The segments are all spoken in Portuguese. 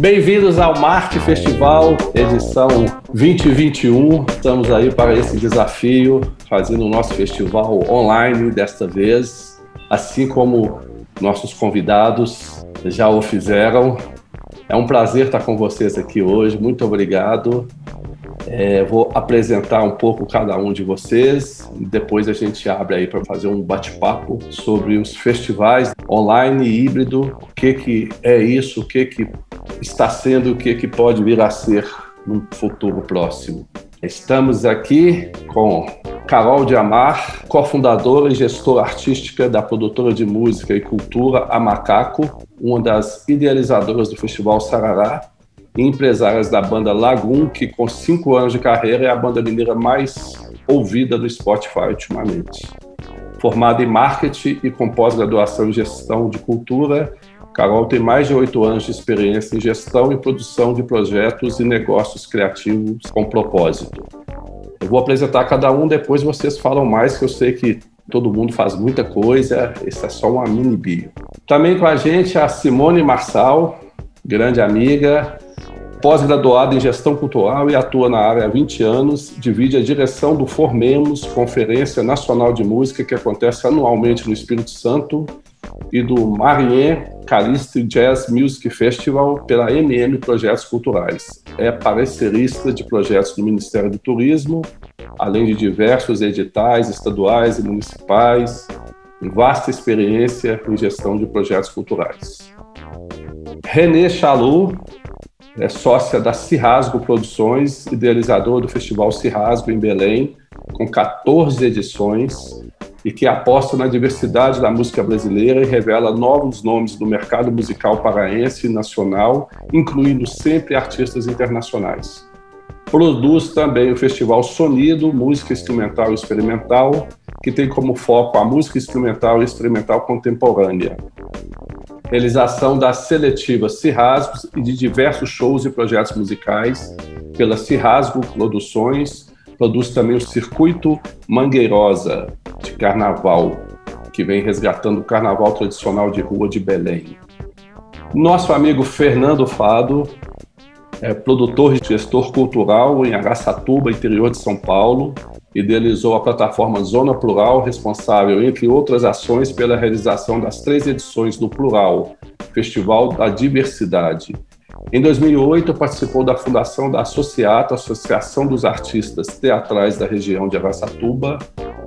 Bem-vindos ao Marte Festival, edição 2021. Estamos aí para esse desafio, fazendo o nosso festival online desta vez, assim como nossos convidados já o fizeram. É um prazer estar com vocês aqui hoje. Muito obrigado. É, vou apresentar um pouco cada um de vocês. Depois a gente abre aí para fazer um bate-papo sobre os festivais online e híbrido. O que, que é isso? O que, que está sendo? O que, que pode vir a ser no futuro próximo? Estamos aqui com Carol de Amar, cofundadora e gestora artística da produtora de música e cultura A Macaco, uma das idealizadoras do Festival Sarará, empresárias da banda Lagoon, que com cinco anos de carreira é a banda mineira mais ouvida do Spotify ultimamente. Formada em marketing e com pós-graduação em gestão de cultura, Carol tem mais de oito anos de experiência em gestão e produção de projetos e negócios criativos com propósito. Eu vou apresentar cada um, depois vocês falam mais, que eu sei que todo mundo faz muita coisa, esse é só uma mini bio. Também com a gente a Simone Marçal, grande amiga, pós-graduada em gestão cultural e atua na área há 20 anos, divide a direção do Formemos, Conferência Nacional de Música, que acontece anualmente no Espírito Santo, e do Marien Caliste Jazz Music Festival pela MM Projetos Culturais. É parecerista de projetos do Ministério do Turismo, além de diversos editais estaduais e municipais, vasta experiência em gestão de projetos culturais. René Chalou é sócia da Cirrasgo Produções, idealizador do Festival Cirrasgo em Belém, com 14 edições, e que aposta na diversidade da música brasileira e revela novos nomes do mercado musical paraense e nacional, incluindo sempre artistas internacionais. Produz também o Festival Sonido, Música Instrumental e Experimental, que tem como foco a música instrumental e experimental contemporânea. Realização da seletiva Cirrasgos e de diversos shows e projetos musicais pela Cirrasgo Produções, produz também o Circuito Mangueirosa de Carnaval, que vem resgatando o carnaval tradicional de rua de Belém. Nosso amigo Fernando Fado é produtor e gestor cultural em Araçatuba, interior de São Paulo, idealizou a plataforma Zona Plural, responsável, entre outras ações, pela realização das três edições do Plural, Festival da Diversidade. Em 2008, participou da fundação da Associata, Associação dos Artistas Teatrais da região de Araçatuba,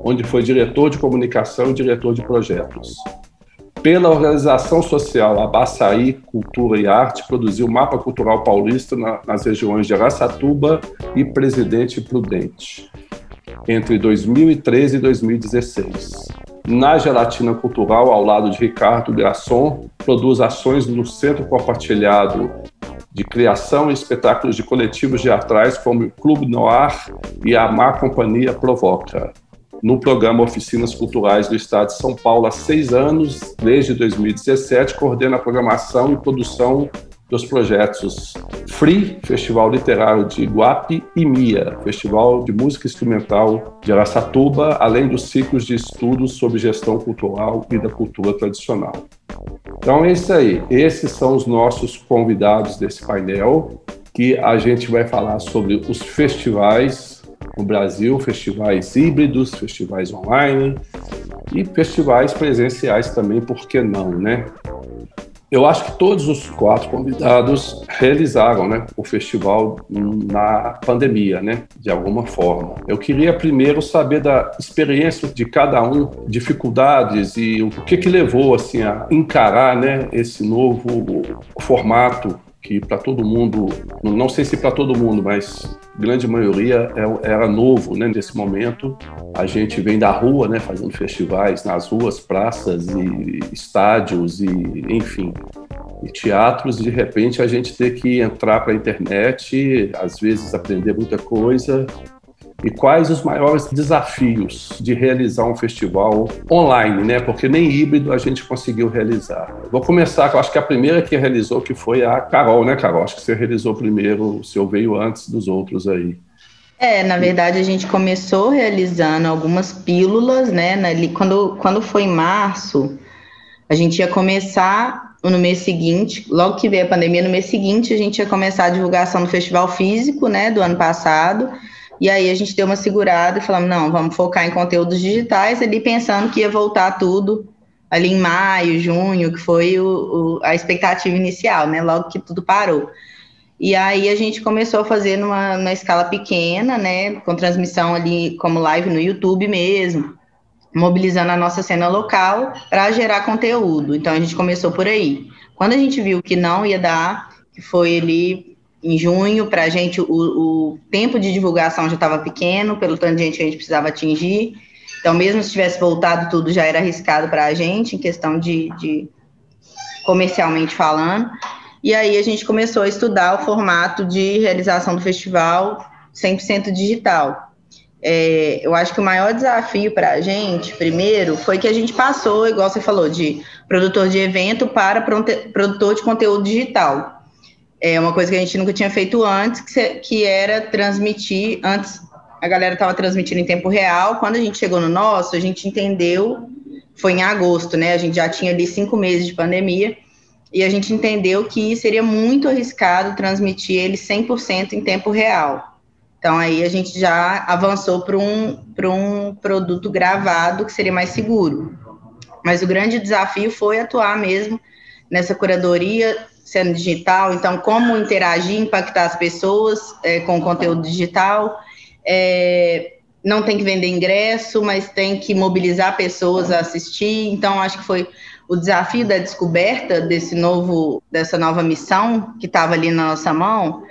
onde foi diretor de comunicação e diretor de projetos. Pela organização social Abaçaí Cultura e Arte, produziu o Mapa Cultural Paulista nas regiões de Araçatuba e Presidente Prudente entre 2013 e 2016. Na Gelatina Cultural, ao lado de Ricardo Grasson, produz ações no Centro Compartilhado de Criação e Espetáculos de Coletivos Teatrais, como o Clube Noir e a Má Companhia Provoca. No programa Oficinas Culturais do Estado de São Paulo há seis anos, desde 2017, coordena a programação e produção dos projetos Free, Festival Literário de Iguape, e MIA, Festival de Música Instrumental de Araçatuba, além dos ciclos de estudos sobre gestão cultural e da cultura tradicional. Então é isso aí. Esses são os nossos convidados desse painel, que a gente vai falar sobre os festivais no Brasil, festivais híbridos, festivais online e festivais presenciais também, por que não, né? Eu acho que todos os quatro convidados realizaram né, o festival na pandemia, né, de alguma forma. Eu queria primeiro saber da experiência de cada um, dificuldades e o que, que levou assim, a encarar né, esse novo formato que para todo mundo, não sei se para todo mundo, mas grande maioria é era novo, né? Nesse momento, a gente vem da rua, né? Fazendo festivais nas ruas, praças e estádios e, enfim, e teatros. De repente, a gente ter que entrar para a internet, às vezes aprender muita coisa e quais os maiores desafios de realizar um festival online, né? Porque nem híbrido a gente conseguiu realizar. Vou começar, eu acho que a primeira que realizou que foi a Carol, né, Carol? Acho que você realizou primeiro, o seu veio antes dos outros aí. É, na verdade a gente começou realizando algumas pílulas, né? Quando, quando foi em março, a gente ia começar no mês seguinte, logo que veio a pandemia, no mês seguinte a gente ia começar a divulgação do festival físico, né, do ano passado. E aí a gente deu uma segurada e falamos, não, vamos focar em conteúdos digitais, ali pensando que ia voltar tudo ali em maio, junho, que foi o, o, a expectativa inicial, né, logo que tudo parou. E aí a gente começou a fazer numa, numa escala pequena, né, com transmissão ali como live no YouTube mesmo, mobilizando a nossa cena local para gerar conteúdo. Então a gente começou por aí. Quando a gente viu que não ia dar, que foi ali em junho, para a gente o, o, tempo de divulgação já estava pequeno, pelo tanto de gente que a gente precisava atingir. Então, mesmo se tivesse voltado tudo, já era arriscado para a gente, em questão de, de comercialmente falando. E aí a gente começou a estudar o formato de realização do festival 100% digital. É, eu acho que o maior desafio para a gente, primeiro, foi que a gente passou, igual você falou, de produtor de evento para produtor de conteúdo digital. É uma coisa que a gente nunca tinha feito antes, que, que era transmitir. Antes a galera estava transmitindo em tempo real. Quando a gente chegou no nosso, a gente entendeu, foi em agosto, né? A gente já tinha ali cinco meses de pandemia, e a gente entendeu que seria muito arriscado transmitir ele 100% em tempo real. Então, aí a gente já avançou para um, um produto gravado que seria mais seguro. Mas o grande desafio foi atuar mesmo nessa curadoria sendo digital. Então, como interagir, impactar as pessoas é, com conteúdo digital. É, não tem que vender ingresso, mas tem que mobilizar pessoas a assistir. Então, acho que foi o desafio da descoberta desse novo, dessa nova missão que estava ali na nossa mão,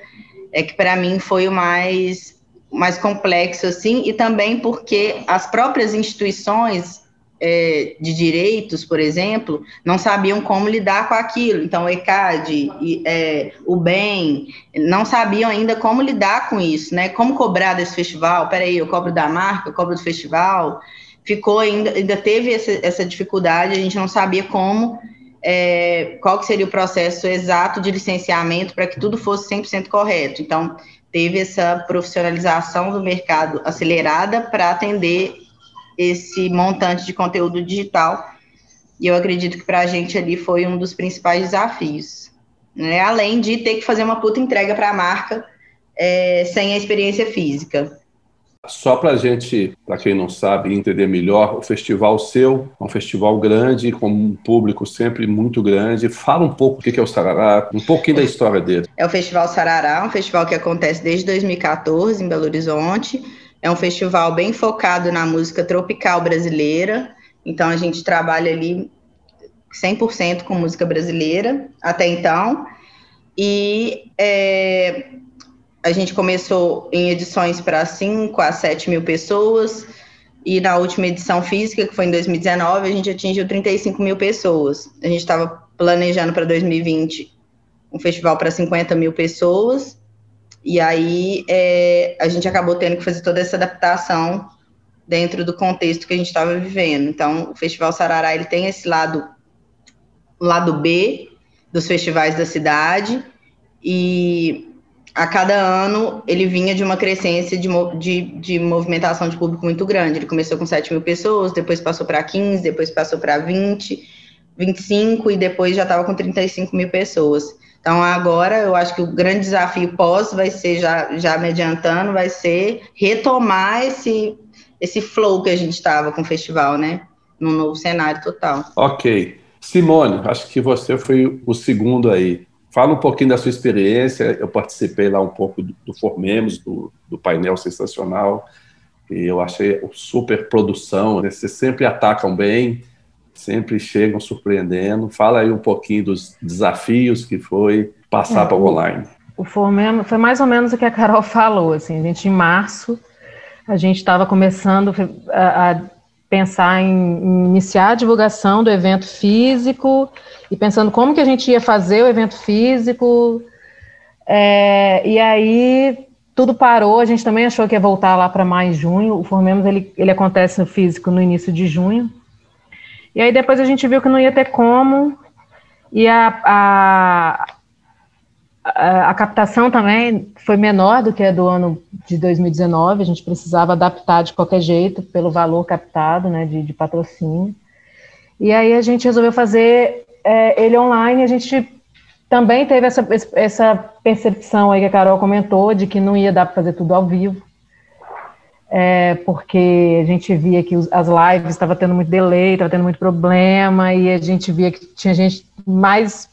é que para mim foi o mais, mais complexo, assim, e também porque as próprias instituições é, de direitos, por exemplo, não sabiam como lidar com aquilo. Então, o ECAD, é, o BEM, não sabiam ainda como lidar com isso, né? Como cobrar desse festival? Peraí, eu cobro da marca, eu cobro do festival. Ficou ainda, ainda teve essa, essa dificuldade, a gente não sabia como é, qual que seria o processo exato de licenciamento para que tudo fosse 100% correto. Então, teve essa profissionalização do mercado acelerada para atender esse montante de conteúdo digital. E eu acredito que para a gente ali foi um dos principais desafios. Né? Além de ter que fazer uma puta entrega para a marca é, sem a experiência física. Só para a gente, para quem não sabe, entender melhor, o festival seu é um festival grande, com um público sempre muito grande. Fala um pouco o que é o Sarará, um pouquinho da história dele. É o Festival Sarará, um festival que acontece desde 2014 em Belo Horizonte. É um festival bem focado na música tropical brasileira. Então a gente trabalha ali 100% com música brasileira até então. E é, a gente começou em edições para 5 a 7 mil pessoas, e na última edição física, que foi em 2019, a gente atingiu 35 mil pessoas. A gente estava planejando para 2020 um festival para 50 mil pessoas, e aí é, a gente acabou tendo que fazer toda essa adaptação dentro do contexto que a gente estava vivendo. Então, o Festival Sarará ele tem esse lado, lado B dos festivais da cidade, e a cada ano ele vinha de uma crescência de, de, de, movimentação de público muito grande. Ele começou com 7 mil pessoas, depois passou para 15, depois passou para 20, 25 e depois já estava com 35 mil pessoas. Então agora eu acho que o grande desafio pós vai ser, já, já me adiantando, vai ser retomar esse, esse flow que a gente estava com o festival, né? Num novo cenário total. Ok. Simone, acho que você foi o segundo aí. Fala um pouquinho da sua experiência. Eu participei lá um pouco do, Formemos, do, do, painel sensacional, e eu achei super produção. Né? Vocês sempre atacam bem, sempre chegam surpreendendo. Fala aí um pouquinho dos desafios que foi passar é, para o online. O foi mais ou menos o que a Carol falou. Assim, a gente, em março, a gente estava começando a, a pensar em, em iniciar a divulgação do evento físico e pensando como que a gente ia fazer o evento físico. É, e aí tudo parou, a gente também achou que ia voltar lá para mais junho. O Formemos ele, ele acontece no físico no início de junho. E aí depois a gente viu que não ia ter como. E a, a, a, captação também foi menor do que a do ano de 2019. A gente precisava adaptar de qualquer jeito pelo valor captado, né, de, de patrocínio. E aí a gente resolveu fazer é, ele online, a gente também teve essa, essa percepção aí que a Carol comentou, de que não ia dar para fazer tudo ao vivo, é, porque a gente via que as lives estavam tendo muito delay, estava tendo muito problema, e a gente via que tinha gente mais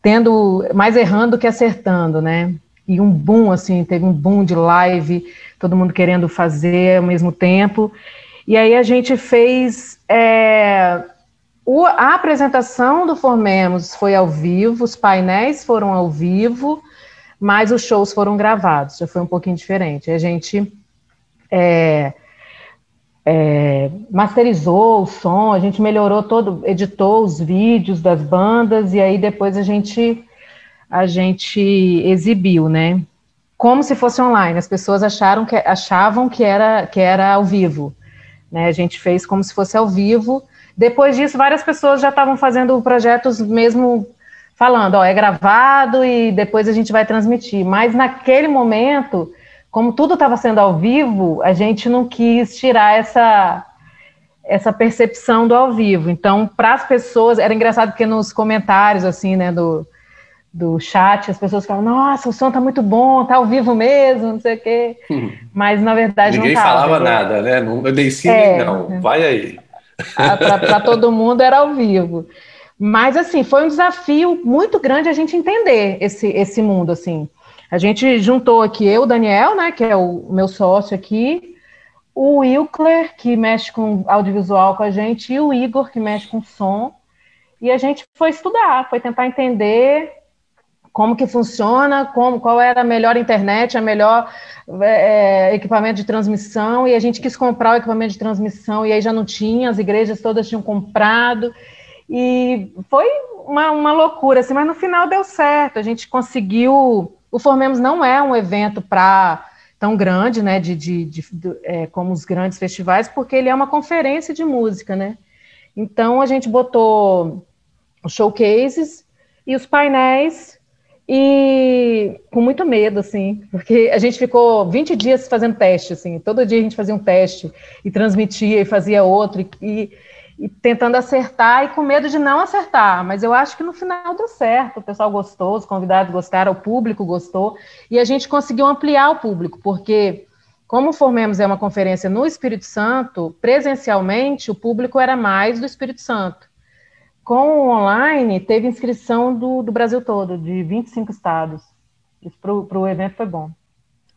tendo, mais errando que acertando, né? E um boom, assim, teve um boom de live, todo mundo querendo fazer ao mesmo tempo. E aí a gente fez. É, o, a apresentação do Formemos foi ao vivo, os painéis foram ao vivo, mas os shows foram gravados, já foi um pouquinho diferente. A gente é, é, masterizou o som, a gente melhorou todo, editou os vídeos das bandas e aí depois a gente a gente exibiu, né? Como se fosse online. As pessoas acharam que achavam que era que era ao vivo, né? A gente fez como se fosse ao vivo depois disso, várias pessoas já estavam fazendo projetos mesmo falando, ó, é gravado e depois a gente vai transmitir. Mas naquele momento, como tudo estava sendo ao vivo, a gente não quis tirar essa essa percepção do ao vivo. Então, para as pessoas, era engraçado porque nos comentários assim, né, do, do chat, as pessoas falam, nossa, o som tá muito bom, tá ao vivo mesmo, não sei o quê. Mas na verdade Ninguém não tava, falava nada, né? Não, nem sim, é, não. Vai aí. Para todo mundo era ao vivo. Mas, assim, foi um desafio muito grande a gente entender esse, esse mundo, assim. A gente juntou aqui eu, Daniel, né, que é o meu sócio aqui, o Wilkler, que mexe com audiovisual com a gente, e o Igor, que mexe com som. E a gente foi estudar, foi tentar entender como que funciona, como, qual era a melhor internet, a melhor é, é, equipamento de transmissão, e a gente quis comprar o equipamento de transmissão, e aí já não tinha, as igrejas todas tinham comprado, e foi uma, uma loucura, assim, mas no final deu certo, a gente conseguiu, o Formemos não é um evento para tão grande, né, de, de, de, de é, como os grandes festivais, porque ele é uma conferência de música, né, então a gente botou os showcases e os painéis e com muito medo, assim, porque a gente ficou 20 dias fazendo teste, assim, todo dia a gente fazia um teste e transmitia e fazia outro, e, e, e, tentando acertar e com medo de não acertar, mas eu acho que no final deu certo, o pessoal gostou, os convidados gostaram, o público gostou, e a gente conseguiu ampliar o público, porque como Formemos é uma conferência no Espírito Santo, presencialmente o público era mais do Espírito Santo. Com o online, teve inscrição do, do Brasil todo, de 25 estados. Isso para o evento foi bom.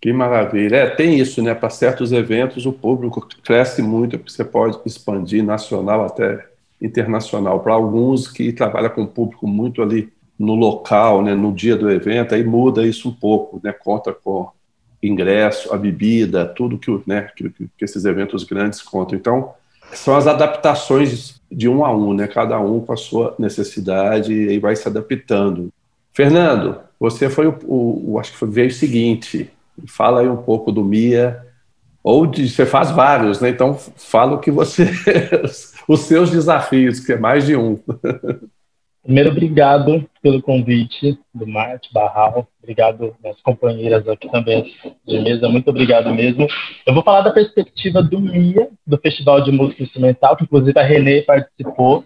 Que maravilha. É, tem isso, né? Para certos eventos, o público cresce muito, porque você pode expandir nacional até internacional. Para alguns que trabalham com o público muito ali no local, né, no dia do evento, aí muda isso um pouco, né? Conta com ingresso, a bebida, tudo que, né, que, que esses eventos grandes contam. Então, são as adaptações de um a um, né? Cada um com a sua necessidade e vai se adaptando. Fernando, você foi o, o, acho que foi, veio o seguinte. Fala aí um pouco do Mia, ou de, você faz vários, né? Então fala o que você, os seus desafios, que é mais de um. Primeiro, obrigado pelo convite do Marte Barral. Obrigado às companheiras aqui também de mesa. Muito obrigado mesmo. Eu vou falar da perspectiva do MIA, do Festival de Música Instrumental, que inclusive a Renê participou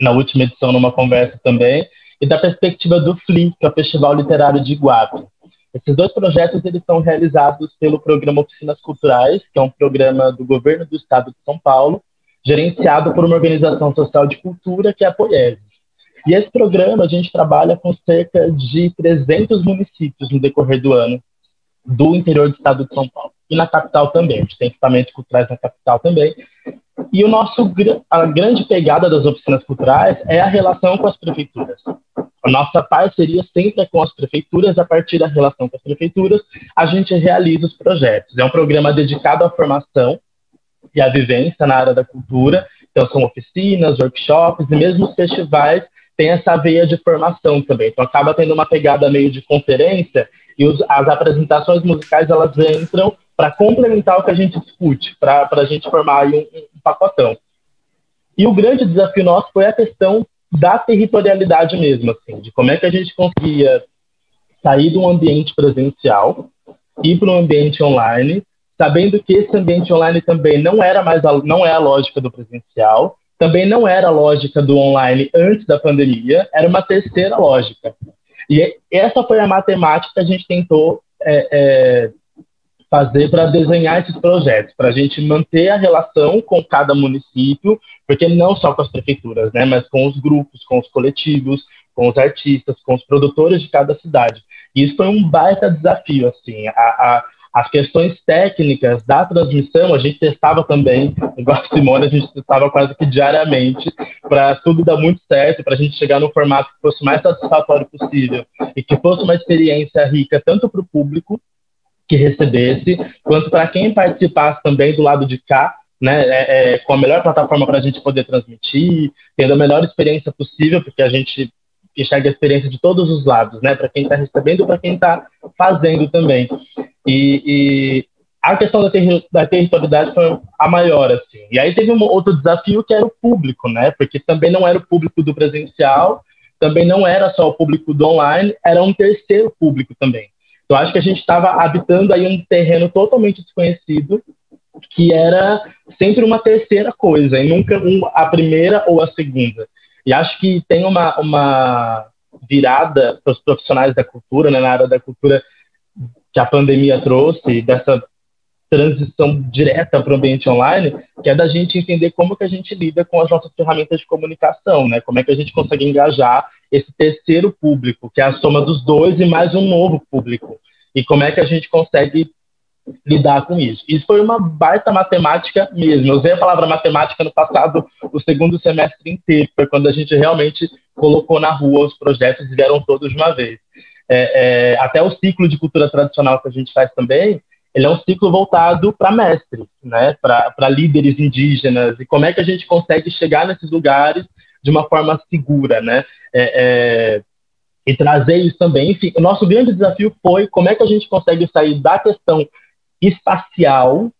na última edição numa conversa também, e da perspectiva do FLI, que é o Festival Literário de Iguape. Esses dois projetos eles são realizados pelo programa Oficinas Culturais, que é um programa do governo do estado de São Paulo, gerenciado por uma organização social de cultura que é a Poiese. E esse programa a gente trabalha com cerca de 300 municípios no decorrer do ano do interior do estado de São Paulo. E na capital também, a gente tem equipamentos culturais na capital também. E o nosso, a grande pegada das oficinas culturais é a relação com as prefeituras. A nossa parceria sempre é com as prefeituras, a partir da relação com as prefeituras, a gente realiza os projetos. É um programa dedicado à formação e à vivência na área da cultura, então são oficinas, workshops e mesmo os festivais tem essa veia de formação também. Então acaba tendo uma pegada meio de conferência e os, as apresentações musicais elas entram para complementar o que a gente discute, para a gente formar um, um pacotão. E o grande desafio nosso foi a questão da territorialidade mesmo, assim, de como é que a gente conseguia sair de um ambiente presencial ir para um ambiente online, sabendo que esse ambiente online também não era mais a, não é a lógica do presencial, também não era a lógica do online antes da pandemia, era uma terceira lógica. E essa foi a matemática que a gente tentou é, é, fazer para desenhar esses projetos, para a gente manter a relação com cada município, porque não só com as prefeituras, né, mas com os grupos, com os coletivos, com os artistas, com os produtores de cada cidade. E isso foi um baita desafio, assim, a, a as questões técnicas da transmissão, a gente testava também, igual a Simone, a gente testava quase que diariamente, para tudo dar muito certo, para a gente chegar no formato que fosse mais satisfatório possível e que fosse uma experiência rica tanto para o público que recebesse, quanto para quem participasse também do lado de cá, né, é, é, com a melhor plataforma para a gente poder transmitir, tendo a melhor experiência possível, porque a gente enxerga a experiência de todos os lados, né, para quem está recebendo para quem está fazendo também. E, e a questão da, da territorialidade foi a maior, assim. E aí teve um outro desafio que era o público, né? Porque também não era o público do presencial, também não era só o público do online, era um terceiro público também. Então acho que a gente estava habitando aí um terreno totalmente desconhecido, que era sempre uma terceira coisa, e nunca um, a primeira ou a segunda. E acho que tem uma, uma virada para os profissionais da cultura, né, na área da cultura, que a pandemia trouxe, dessa transição direta para o ambiente online, que é da gente entender como que a gente lida com as nossas ferramentas de comunicação, né? Como é que a gente consegue engajar esse terceiro público, que é a soma dos dois e mais um novo público. E como é que a gente consegue lidar com isso. Isso foi uma baita matemática mesmo. Eu usei a palavra matemática no passado, o segundo semestre inteiro, foi quando a gente realmente colocou na rua os projetos e vieram todos de uma vez é, é, até o ciclo de cultura tradicional que a gente faz também, ele é um ciclo voltado para mestres, né, para líderes indígenas, e como é que a gente consegue chegar nesses lugares de uma forma segura, né, é, é, e trazer isso também. Enfim, o nosso grande desafio foi como é que a gente consegue sair da questão espacial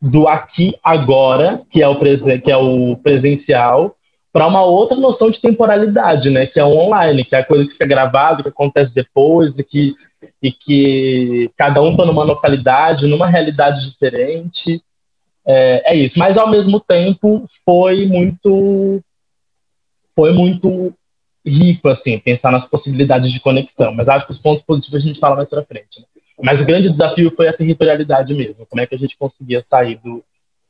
do aqui agora, que é o, que é o presencial, para uma outra noção de temporalidade, né? Que é o online, que é a coisa que fica gravada, que acontece depois, e que, e que cada um está numa localidade, numa realidade diferente. É, é, isso. Mas ao mesmo tempo foi muito foi muito rico assim pensar nas possibilidades de conexão. Mas acho que os pontos positivos a gente fala mais para frente. Né? Mas o grande desafio foi a territorialidade mesmo. Como é que a gente conseguia sair do,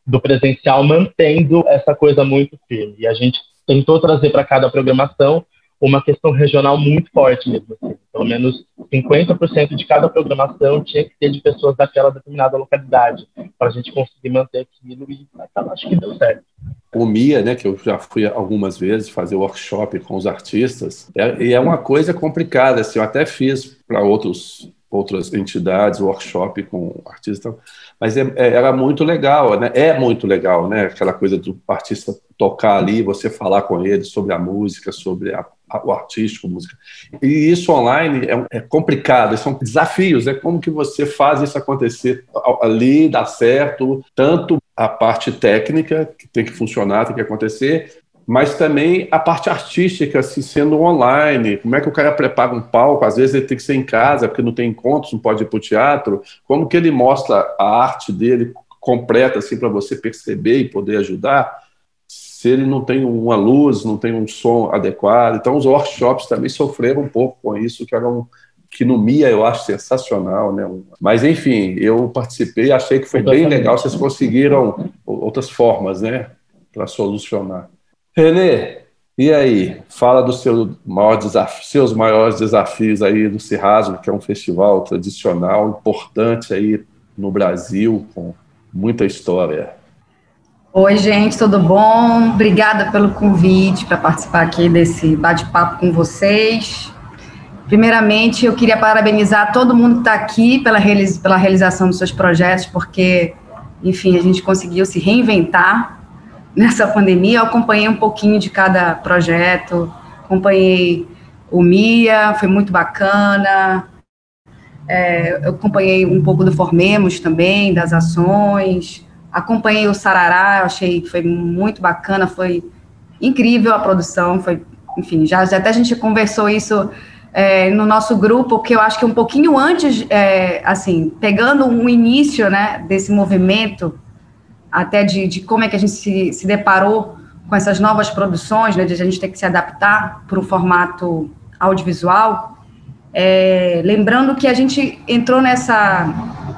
do presencial mantendo essa coisa muito firme. E a gente tentou trazer para cada programação uma questão regional muito forte mesmo. Assim. Pelo menos 50% de cada programação tinha que ter de pessoas daquela determinada localidade, para a gente conseguir manter aquilo e acho que deu certo. O MIA, né, que eu já fui algumas vezes fazer workshop com os artistas, é, e é uma coisa complicada, assim, eu até fiz para outros outras entidades, workshop com artistas, mas é, é, era muito legal, né? É muito legal, né? Aquela coisa do artista tocar ali, você falar com ele sobre a música, sobre a, a, o artístico, música. E isso online é, é, complicado, são desafios, né? Como que você faz isso acontecer ali, dar certo, tanto a parte técnica, que tem que funcionar, tem que acontecer, mas também a parte artística, assim, sendo online, como é que o cara prepara um palco, às vezes ele tem que ser em casa, porque não tem encontros, não pode ir para o teatro, como que ele mostra a arte dele completa, assim, para você perceber e poder ajudar, se ele não tem uma luz, não tem um som adequado, então os workshops também sofreram um pouco com isso, que eram que no MIA eu acho sensacional, né? Mas enfim, eu participei, achei que foi bem legal, vocês conseguiram outras formas, né, para solucionar. Renê, e aí? Fala dos seu maior desafio, seus maiores desafios aí do Cirrasmo, que é um festival tradicional, importante aí no Brasil, com muita história. Oi, gente, tudo bom? Obrigada pelo convite para participar aqui desse bate-papo com vocês. Primeiramente, eu queria parabenizar todo mundo que está aqui pela, pela realização dos seus projetos, porque, enfim, a gente conseguiu se reinventar nessa pandemia. Eu acompanhei um pouquinho de cada projeto, acompanhei o MIA, foi muito bacana. É, eu acompanhei um pouco do Formemos também, das ações. Acompanhei o Sarará, achei que foi muito bacana, foi incrível a produção, foi, enfim, já, já até a gente conversou isso é, no nosso grupo, que eu acho que um pouquinho antes, é, assim, pegando um início, né, desse movimento, até de, de como é que a gente se, se deparou com essas novas produções, né, de a gente ter que se adaptar para o formato audiovisual, é, lembrando que a gente entrou nessa,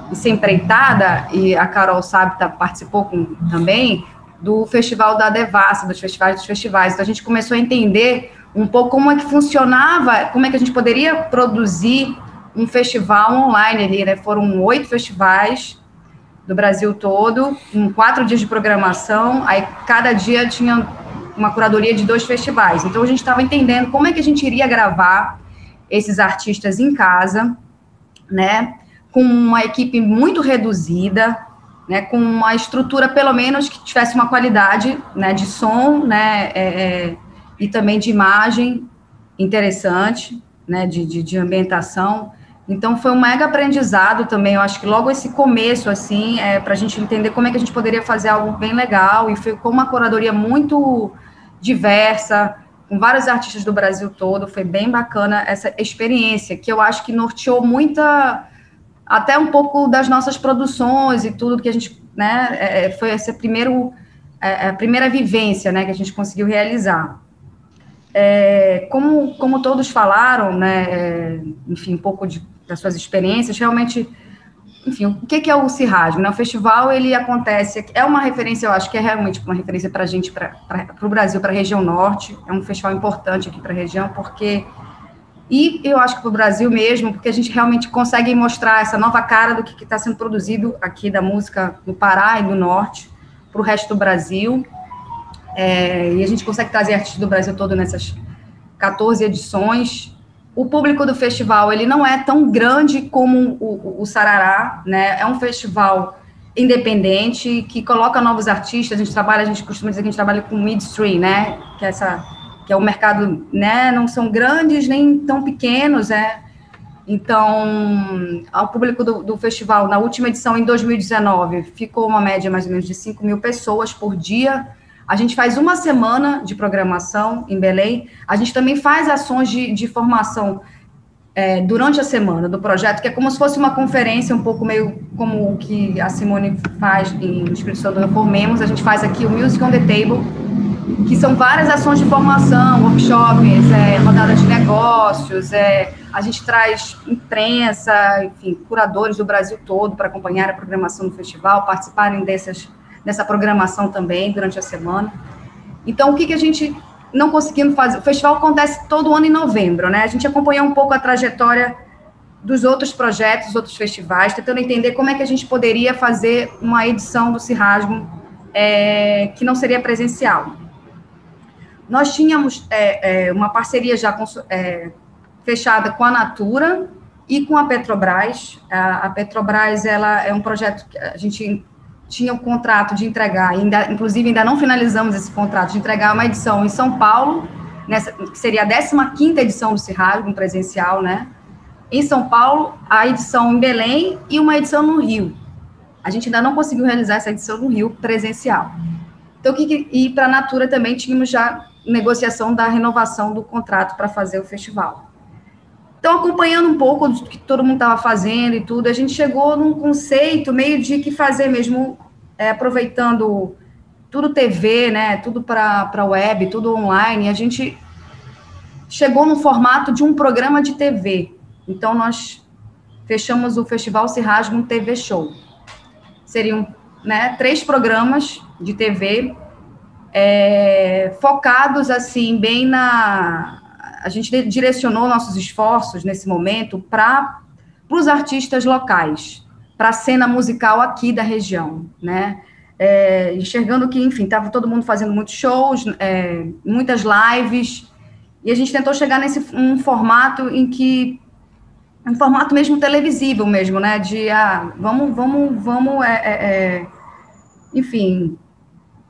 nessa empreitada, e a Carol sabe, tá, participou com, também, do Festival da Devassa, dos festivais dos festivais. Então, a gente começou a entender um pouco como é que funcionava, como é que a gente poderia produzir um festival online ali, né? Foram oito festivais do Brasil todo, com quatro dias de programação, aí cada dia tinha uma curadoria de dois festivais. Então a gente estava entendendo como é que a gente iria gravar esses artistas em casa, né, com uma equipe muito reduzida, né, com uma estrutura pelo menos que tivesse uma qualidade, né, de som, né, é, é, e também de imagem interessante, né, de, de, de ambientação. Então foi um mega aprendizado também. Eu acho que logo esse começo, assim, é, para a gente entender como é que a gente poderia fazer algo bem legal. E ficou uma curadoria muito diversa, com vários artistas do Brasil todo. Foi bem bacana essa experiência, que eu acho que norteou muita, até um pouco das nossas produções e tudo que a gente, né, é, é foi essa primeiro, é, a primeira vivência, né, que a gente conseguiu realizar. É, como, como todos falaram, né, é, enfim, um pouco de das suas experiências, realmente, enfim, o que, é o Cirrasgo? Né? O festival, ele acontece, é uma referência, eu acho que é realmente uma referência para a gente, para o Brasil, para a região norte, é um festival importante aqui para a região, porque, e eu acho que para o Brasil mesmo, porque a gente realmente consegue mostrar essa nova cara do que está sendo produzido aqui da música no Pará e do norte, para o resto do Brasil, é, e a gente consegue trazer artistas do Brasil todo nessas 14 edições, o público do festival ele não é tão grande como o, o Sarará, né? É um festival independente que coloca novos artistas. A gente trabalha, a gente costuma dizer que a gente trabalha com midstream, né? Que é essa, que é o mercado, né? Não são grandes nem tão pequenos, né? Então, ao público do, do, festival, na última edição, em 2019, ficou uma média mais ou menos de 5 mil pessoas por dia. A gente faz uma semana de programação em Belém. A gente também faz ações de, de formação é, durante a semana do projeto, que é como se fosse uma conferência, um pouco meio como o que a Simone faz em Espírito Santo Reformemos. A gente faz aqui o Music on the Table, que são várias ações de formação, workshops, é, rodada de negócios, é, a gente traz imprensa, enfim, curadores do Brasil todo para acompanhar a programação do festival, participarem dessas nessa programação também durante a semana. Então, o que, que a gente não conseguimos fazer? O festival acontece todo ano em novembro, né? A gente acompanhou um pouco a trajetória dos outros projetos, dos outros festivais, tentando entender como é que a gente poderia fazer uma edição do Cirrasmo é, que não seria presencial. Nós tínhamos é, é, uma parceria já com, é, fechada com a Natura e com a Petrobras. A, a Petrobras ela é um projeto que a gente tinha o contrato de entregar, ainda, inclusive ainda não finalizamos esse contrato, de entregar uma edição em São Paulo, nessa, que seria a 15ª edição do Cirralho, um presencial, né? Em São Paulo, a edição em Belém e uma edição no Rio. A gente ainda não conseguiu realizar essa edição no Rio presencial. Então, que, e para a Natura também tínhamos já negociação da renovação do contrato para fazer o festival. Então, acompanhando um pouco do que todo mundo estava fazendo e tudo, a gente chegou num conceito meio de que fazer mesmo, é, aproveitando tudo TV, né, tudo para web, tudo online, a gente chegou no formato de um programa de TV. Então, nós fechamos o Festival Se Rasga um TV Show. Seriam né, três programas de TV é, focados, assim, bem na a gente direcionou nossos esforços nesse momento para os artistas locais, para a cena musical aqui da região, né? É, enxergando que, enfim, estava todo mundo fazendo muitos shows, é, muitas lives, e a gente tentou chegar nesse um formato em que um formato mesmo televisivo mesmo, né? De ah, vamos, vamos, vamos, é, é, é enfim,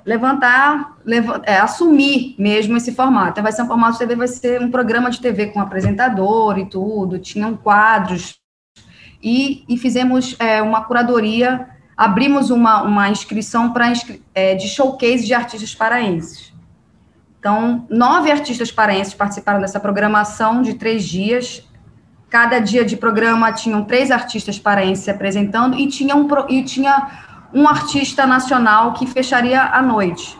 levantar, levant, é, assumir mesmo esse formato. Então, vai ser um formato de TV, vai ser um programa de TV com apresentador e tudo, tinham quadros, e, e fizemos é, uma curadoria, abrimos uma, uma inscrição para é, de showcase de artistas paraenses. Então, nove artistas paraenses participaram dessa programação de três dias. Cada dia de programa tinham três artistas paraenses se apresentando e tinha um, e tinha um artista nacional que fecharia a noite.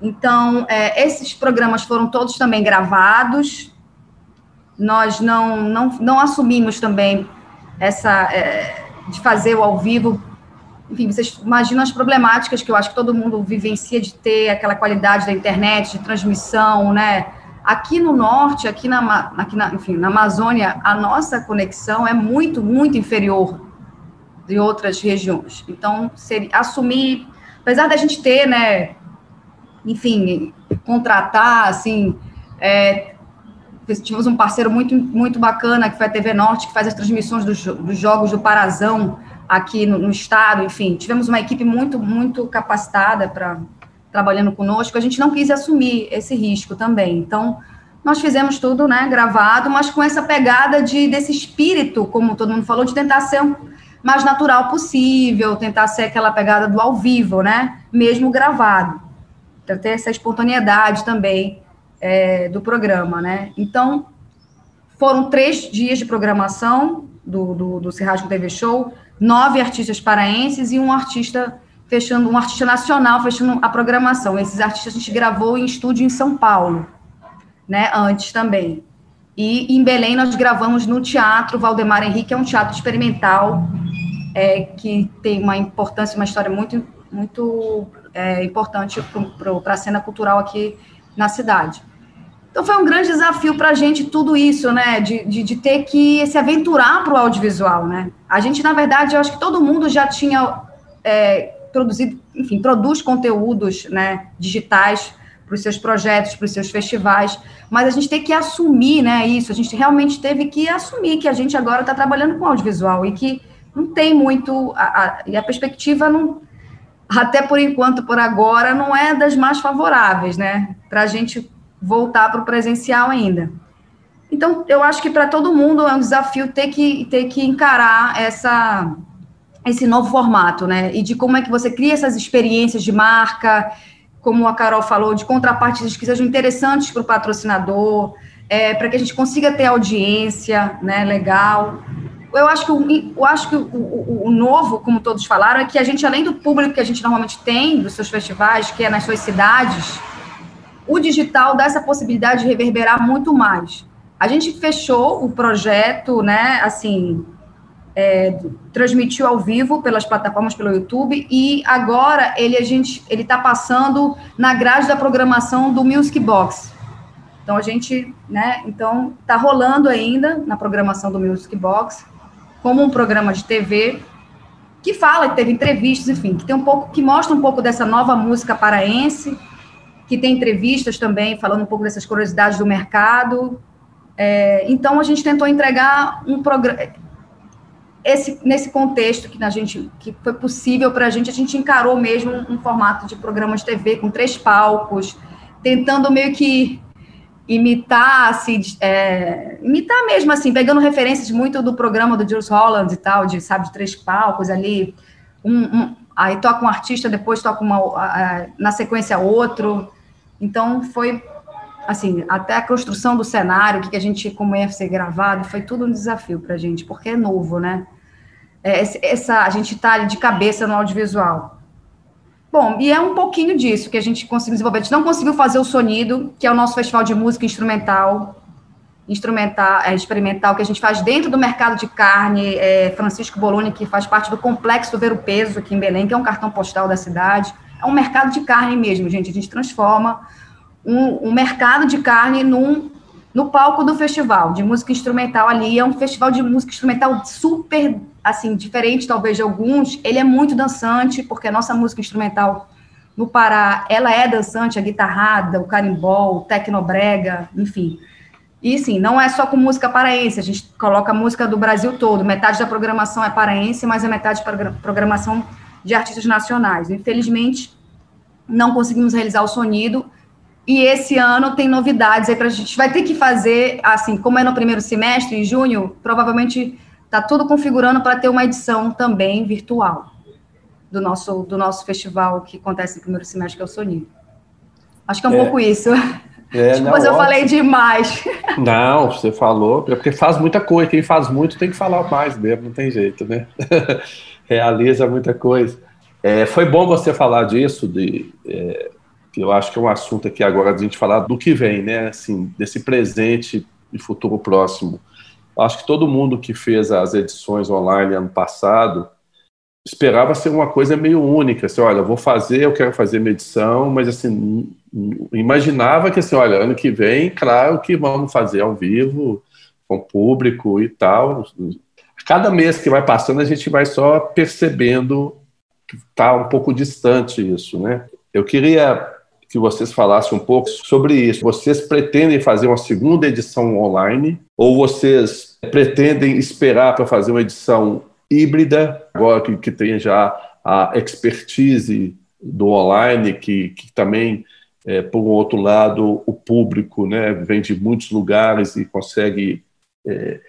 Então, é, esses programas foram todos também gravados. Nós não, não, não assumimos também essa é, de fazer o ao vivo. Enfim, vocês imaginam as problemáticas que eu acho que todo mundo vivencia de ter aquela qualidade da internet, de transmissão, né? Aqui no norte, aqui na, aqui na, enfim, na Amazônia, a nossa conexão é muito, muito inferior de outras regiões. Então, seria, assumir, apesar da gente ter, né, enfim, contratar, assim, é, tivemos um parceiro muito, muito bacana, que foi a TV Norte, que faz as transmissões dos, dos jogos do Parazão aqui no, no, estado, enfim, tivemos uma equipe muito, muito capacitada para trabalhando conosco, a gente não quis assumir esse risco também. Então, nós fizemos tudo, né, gravado, mas com essa pegada de desse espírito, como todo mundo falou, de tentar ser mais natural possível, tentar ser aquela pegada do ao vivo, né? Mesmo gravado. Então, ter essa espontaneidade também é, do programa, né? Então, foram três dias de programação do, do, do TV Show, nove artistas paraenses e um artista fechando, um artista nacional fechando a programação. Esses artistas a gente gravou em estúdio em São Paulo, né? Antes também. E em Belém nós gravamos no Teatro Valdemar Henrique, é um teatro experimental é, que tem uma importância, uma história muito, muito é, importante para a cena cultural aqui na cidade. Então foi um grande desafio para a gente tudo isso, né? De, de, de ter que se aventurar para o audiovisual, né? A gente, na verdade, eu acho que todo mundo já tinha é, produzido, enfim, produz conteúdos né, digitais para os seus projetos, para os seus festivais, mas a gente tem que assumir né, isso, a gente realmente teve que assumir que a gente agora está trabalhando com audiovisual e que não tem muito. A, a, e a perspectiva não. Até por enquanto, por agora, não é das mais favoráveis, né? Para a gente voltar para o presencial ainda. Então, eu acho que para todo mundo é um desafio ter que, ter que encarar essa, esse novo formato, né? E de como é que você cria essas experiências de marca, como a Carol falou, de contrapartidas que sejam interessantes para o patrocinador, é, para que a gente consiga ter audiência né, legal eu acho que, o, eu acho que o, o, o, novo, como todos falaram, é que a gente, além do público que a gente normalmente tem dos seus festivais, que é nas suas cidades, o digital dá essa possibilidade de reverberar muito mais. A gente fechou o projeto, né, assim, é, transmitiu ao vivo pelas plataformas, pelo YouTube, e agora ele a gente ele está passando na grade da programação do Music Box. Então a gente, né, então está rolando ainda na programação do Music Box como um programa de TV que fala, que teve entrevistas, enfim, que tem um pouco, que mostra um pouco dessa nova música paraense, que tem entrevistas também falando um pouco dessas curiosidades do mercado. É, então a gente tentou entregar um programa esse nesse contexto que a gente que foi possível para a gente, a gente encarou mesmo um, um formato de programa de TV com três palcos, tentando meio que imitar, assim, é, imitar mesmo, assim, pegando referências muito do programa do Jules Holland e tal, de, sabe, de três palcos ali, um, um, aí toca um artista, depois toca uma, na sequência outro, então foi, assim, até a construção do cenário, o que a gente, como ia ser gravado, foi tudo um desafio para a gente, porque é novo, né, é, essa, a gente está de cabeça no audiovisual, Bom, e é um pouquinho disso que a gente conseguiu desenvolver. A gente não conseguiu fazer o Sonido, que é o nosso festival de música instrumental, instrumental, é, experimental, que a gente faz dentro do mercado de carne. É, Francisco Boloni, que faz parte do Complexo Ver o Peso aqui em Belém, que é um cartão postal da cidade. É um mercado de carne mesmo, gente. A gente transforma um, um mercado de carne num, no palco do festival de música instrumental ali. É um festival de música instrumental super assim, diferente talvez de alguns, ele é muito dançante, porque a nossa música instrumental no Pará, ela é dançante, a guitarrada, o carimbó, o tecnobrega, enfim. E sim, não é só com música paraense, a gente coloca música do Brasil todo, metade da programação é paraense, mas a metade é programação de artistas nacionais. Infelizmente, não conseguimos realizar o sonido, e esse ano tem novidades aí para a gente. Vai ter que fazer, assim, como é no primeiro semestre, em junho, provavelmente Está tudo configurando para ter uma edição também virtual do nosso, do nosso festival que acontece no primeiro semestre, que é o Sony. Acho que é um é, pouco isso. É, Depois eu ótimo. falei demais. Não, você falou, é porque faz muita coisa. Quem faz muito tem que falar mais mesmo, não tem jeito, né? Realiza muita coisa. É, foi bom você falar disso, de, é, que eu acho que é um assunto aqui agora a gente falar do que vem, né? Assim, desse presente e futuro próximo. Acho que todo mundo que fez as edições online ano passado esperava ser uma coisa meio única, assim, olha, vou fazer, eu quero fazer medição, mas assim, imaginava que assim, olha, ano que vem, claro que vamos fazer ao vivo, com público e tal. Cada mês que vai passando, a gente vai só percebendo que está um pouco distante isso, né? Eu queria que vocês falassem um pouco sobre isso. Vocês pretendem fazer uma segunda edição online ou vocês pretendem esperar para fazer uma edição híbrida, agora que, que tem já a expertise do online, que, que também, é, por um outro lado, o público né, vem de muitos lugares e consegue é,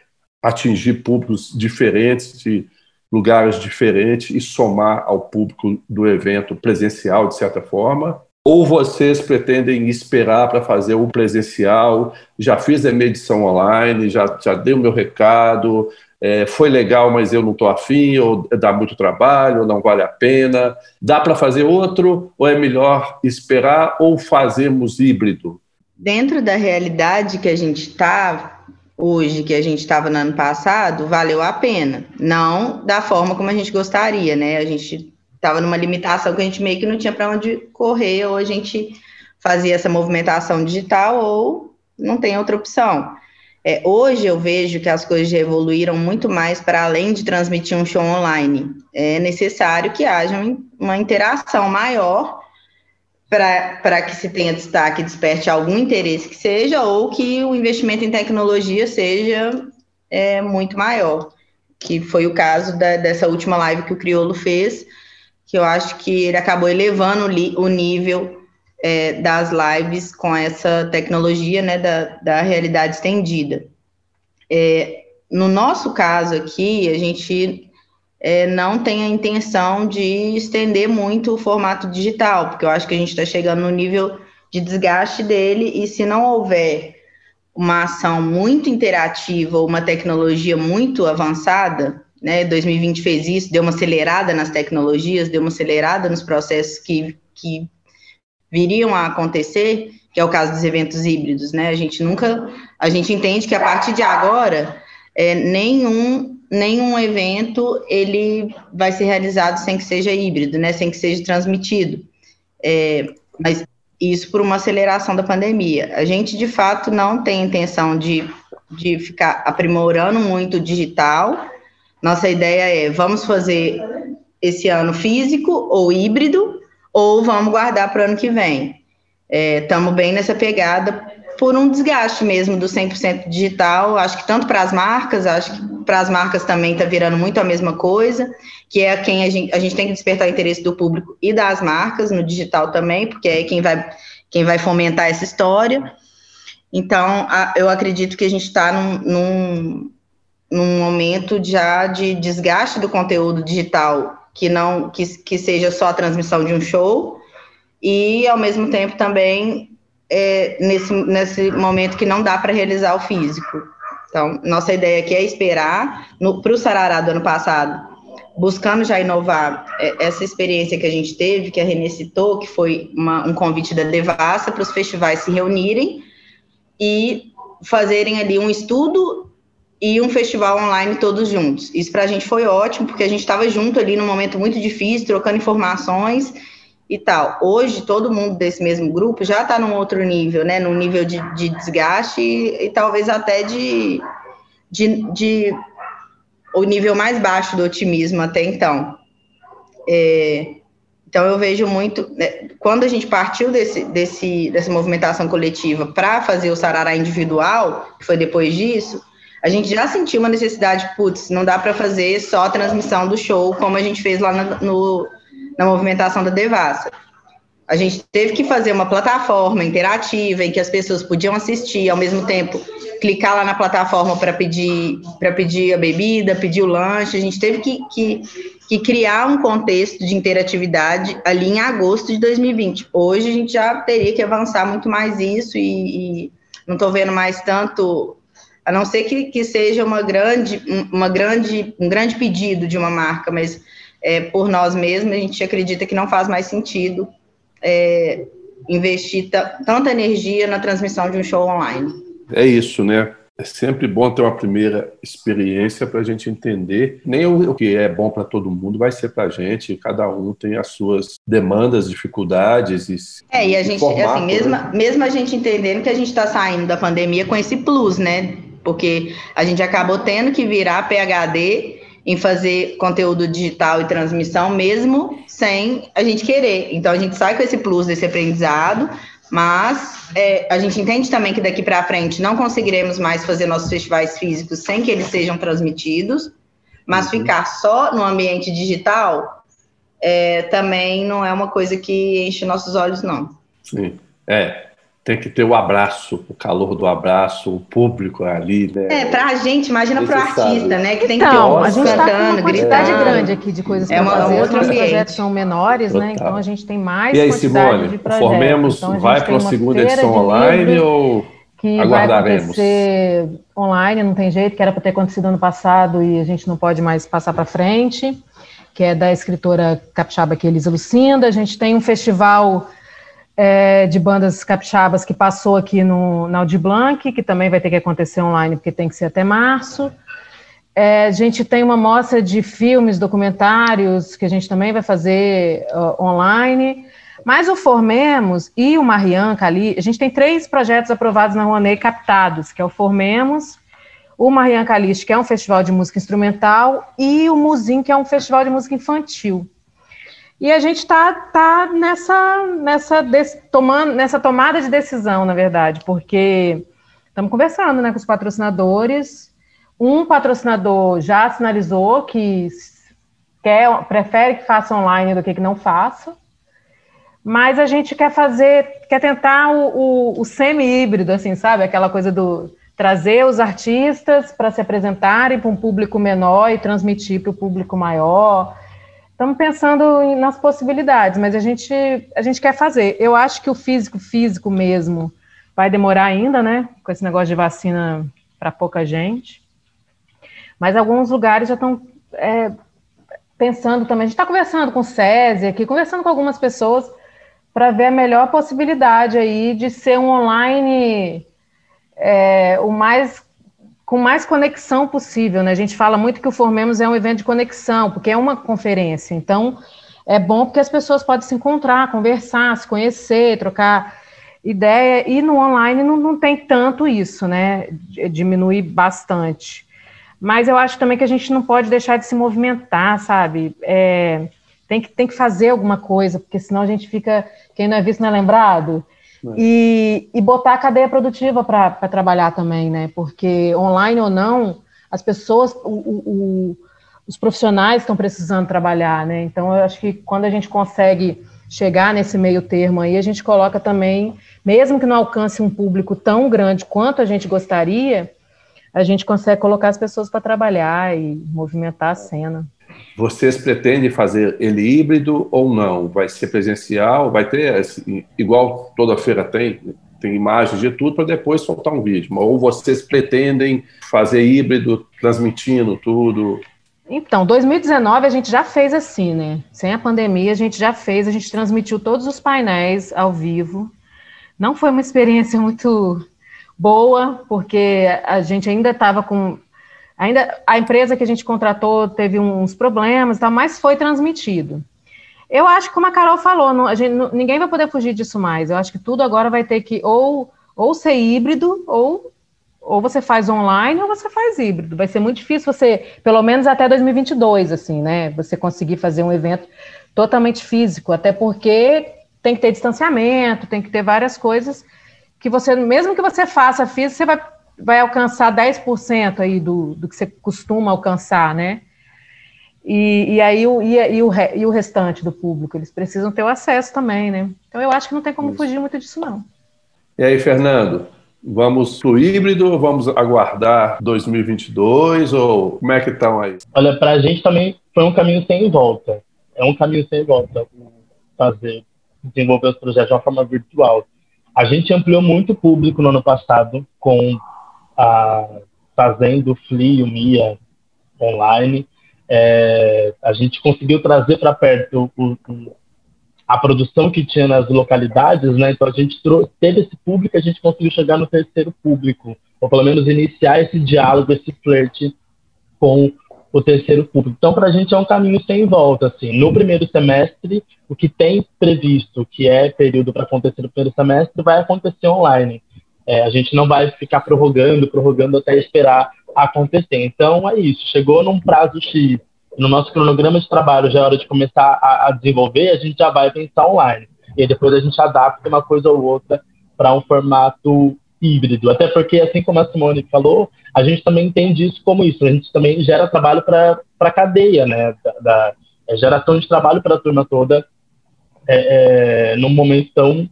atingir públicos diferentes, de lugares diferentes e somar ao público do evento presencial, de certa forma. Ou vocês pretendem esperar para fazer o presencial? Já fiz a medição online, já, já dei o meu recado, é, foi legal, mas eu não estou afim, ou dá muito trabalho, ou não vale a pena. Dá para fazer outro, ou é melhor esperar, ou fazemos híbrido? Dentro da realidade que a gente está hoje, que a gente estava no ano passado, valeu a pena. Não da forma como a gente gostaria, né? A gente estava numa limitação que a gente meio que não tinha para onde correr, ou a gente fazia essa movimentação digital, ou não tem outra opção. É, hoje eu vejo que as coisas evoluíram muito mais para além de transmitir um show online. É necessário que haja uma interação maior para que se tenha destaque, desperte algum interesse que seja, ou que o investimento em tecnologia seja é, muito maior, que foi o caso da, dessa última live que o Criolo fez, que eu acho que ele acabou elevando o, nível é, das lives com essa tecnologia né, da, da realidade estendida. É, no nosso caso aqui, a gente é, não tem a intenção de estender muito o formato digital, porque eu acho que a gente está chegando no nível de desgaste dele, e se não houver uma ação muito interativa, uma tecnologia muito avançada, né, 2020 fez isso, deu uma acelerada nas tecnologias, deu uma acelerada nos processos que, que viriam a acontecer, que é o caso dos eventos híbridos, né? A gente nunca, a gente entende que a partir de agora, é, nenhum nenhum evento ele vai ser realizado sem que seja híbrido, né? Sem que seja transmitido. É, mas isso por uma aceleração da pandemia. A gente de fato não tem intenção de, de ficar aprimorando muito o digital. Nossa ideia é vamos fazer esse ano físico ou híbrido ou vamos guardar para o ano que vem. Estamos é, bem nessa pegada por um desgaste mesmo do 100% digital, acho que tanto para as marcas, acho que para as marcas também está virando muito a mesma coisa, que é quem a gente, a gente tem que despertar o interesse do público e das marcas no digital também, porque é quem vai, quem vai fomentar essa história. Então, a, eu acredito que a gente está num, num, num momento já de desgaste do conteúdo digital que não que, que seja só a transmissão de um show e ao mesmo tempo também é, nesse, nesse momento que não dá para realizar o físico. Então, nossa ideia aqui é esperar para o Sarará do ano passado, buscando já inovar é, essa experiência que a gente teve, que a Renê citou, que foi uma, um convite da Devassa para os festivais se reunirem e fazerem ali um estudo e um festival online todos juntos. Isso para a gente foi ótimo, porque a gente estava junto ali num momento muito difícil, trocando informações e tal. Hoje, todo mundo desse mesmo grupo já está num outro nível, né? Num nível de, de desgaste e, e, talvez até de, de, de, o nível mais baixo do otimismo até então. É, então, eu vejo muito. Né, quando a gente partiu desse, desse, dessa movimentação coletiva para fazer o Sarará individual, que foi depois disso a gente já sentiu uma necessidade, putz, não dá para fazer só a transmissão do show como a gente fez lá na, no, na movimentação da Devassa. A gente teve que fazer uma plataforma interativa em que as pessoas podiam assistir, ao mesmo tempo clicar lá na plataforma para pedir para pedir a bebida, pedir o lanche. A gente teve que, que, que, criar um contexto de interatividade ali em agosto de 2020. Hoje a gente já teria que avançar muito mais isso e, e não estou vendo mais tanto a não ser que, que seja uma grande, uma grande, um grande pedido de uma marca, mas é, por nós mesmos a gente acredita que não faz mais sentido é, investir tanta energia na transmissão de um show online. É isso, né? É sempre bom ter uma primeira experiência para a gente entender. Nem o que é bom para todo mundo vai ser para a gente. Cada um tem as suas demandas, dificuldades. E, é, e a gente, formato, assim, mesmo, né? mesmo a gente entendendo que a gente está saindo da pandemia com esse plus, né? Porque a gente acabou tendo que virar PHD em fazer conteúdo digital e transmissão, mesmo sem a gente querer. Então, a gente sai com esse plus desse aprendizado, mas é, a gente entende também que daqui para frente não conseguiremos mais fazer nossos festivais físicos sem que eles sejam transmitidos, mas uhum. ficar só no ambiente digital é, também não é uma coisa que enche nossos olhos, não. Sim, é tem que ter o abraço, o calor do abraço, o público ali, né? É, pra gente, imagina pro artista, né? Que tem então, que ter então, a gente está com uma quantidade é. grande aqui de coisas é para fazer, os projetos são menores, né? Total. né? Então a gente tem mais e aí, Simone, Formemos, então, vai para a segunda edição online ou que aguardaremos? Vai acontecer online, não tem jeito, que era para ter acontecido ano passado e a gente não pode mais passar para frente, que é da escritora capixaba que é Elisa Lucinda. A gente tem um festival é, de bandas capixabas que passou aqui no, na Audi Blanc, que também vai ter que acontecer online, porque tem que ser até março. É, a gente tem uma mostra de filmes, documentários, que a gente também vai fazer uh, online. Mas o Formemos e o Marianca ali, a gente tem três projetos aprovados na Rouanet captados, que é o Formemos, o Marianca Calixto, que é um festival de música instrumental, e o Musim, que é um festival de música infantil. E a gente está tá nessa, nessa, tomando, nessa tomada de decisão, na verdade, porque estamos conversando né, com os patrocinadores. Um patrocinador já sinalizou que quer, prefere que faça online do que que não faça. Mas a gente quer fazer, quer tentar o, o, o semi-híbrido, assim, sabe? Aquela coisa do trazer os artistas para se apresentarem para um público menor e transmitir para o público maior Estamos pensando nas possibilidades, mas a gente, a gente quer fazer. Eu acho que o físico, físico mesmo, vai demorar ainda, né? Com esse negócio de vacina para pouca gente. Mas alguns lugares já estão é, pensando também. A gente está conversando com o SESI aqui, conversando com algumas pessoas para ver a melhor possibilidade aí de ser um online é, o mais com mais conexão possível, né? A gente fala muito que o Formemos é um evento de conexão, porque é uma conferência. Então, é bom porque as pessoas podem se encontrar, conversar, se conhecer, trocar ideia. E no online não, não tem tanto isso, né? Diminui bastante. Mas eu acho também que a gente não pode deixar de se movimentar, sabe? É, tem, que, tem que fazer alguma coisa, porque senão a gente fica. Quem não é visto não é lembrado. E, e botar a cadeia produtiva para trabalhar também, né? Porque online ou não, as pessoas, o, o, os profissionais estão precisando trabalhar, né? Então, eu acho que quando a gente consegue chegar nesse meio termo aí, a gente coloca também, mesmo que não alcance um público tão grande quanto a gente gostaria, a gente consegue colocar as pessoas para trabalhar e movimentar a cena. Vocês pretendem fazer ele híbrido ou não? Vai ser presencial? Vai ter, assim, igual toda feira tem, tem imagens de tudo para depois soltar um vídeo. Ou vocês pretendem fazer híbrido, transmitindo tudo? Então, 2019 a gente já fez assim, né? Sem a pandemia a gente já fez, a gente transmitiu todos os painéis ao vivo. Não foi uma experiência muito boa, porque a gente ainda estava com Ainda a empresa que a gente contratou teve uns problemas, mas foi transmitido. Eu acho que, como a Carol falou, não, a gente, não, ninguém vai poder fugir disso mais. Eu acho que tudo agora vai ter que ou, ou ser híbrido, ou, ou você faz online, ou você faz híbrido. Vai ser muito difícil você, pelo menos até 2022, assim, né? Você conseguir fazer um evento totalmente físico, até porque tem que ter distanciamento, tem que ter várias coisas que você, mesmo que você faça físico, você vai vai alcançar 10% aí do, do que você costuma alcançar, né? E, e aí o, e, e, o, e o restante do público, eles precisam ter o acesso também, né? Então eu acho que não tem como Isso. fugir muito disso, não. E aí, Fernando, vamos para o híbrido vamos aguardar 2022 ou como é que estão aí? Olha, para a gente também foi um caminho sem volta. É um caminho sem volta fazer, desenvolver os projetos de uma forma virtual. A gente ampliou muito o público no ano passado com a, fazendo Fli o Mia online, é, a gente conseguiu trazer para perto o, o, a produção que tinha nas localidades, né? Então a gente teve esse público, a gente conseguiu chegar no terceiro público, ou pelo menos iniciar esse diálogo, esse flerte com o terceiro público. Então, para a gente é um caminho sem volta. Assim. No primeiro semestre, o que tem previsto, que é período para acontecer no primeiro semestre, vai acontecer online. É, a gente não vai ficar prorrogando, prorrogando até esperar acontecer. Então, é isso. Chegou num prazo X, no nosso cronograma de trabalho já é hora de começar a, a desenvolver, a gente já vai pensar online. E depois a gente adapta uma coisa ou outra para um formato híbrido. Até porque, assim como a Simone falou, a gente também entende isso como isso. A gente também gera trabalho para a cadeia, né? Da, da é geração de trabalho para a turma toda é, é, num momento tão,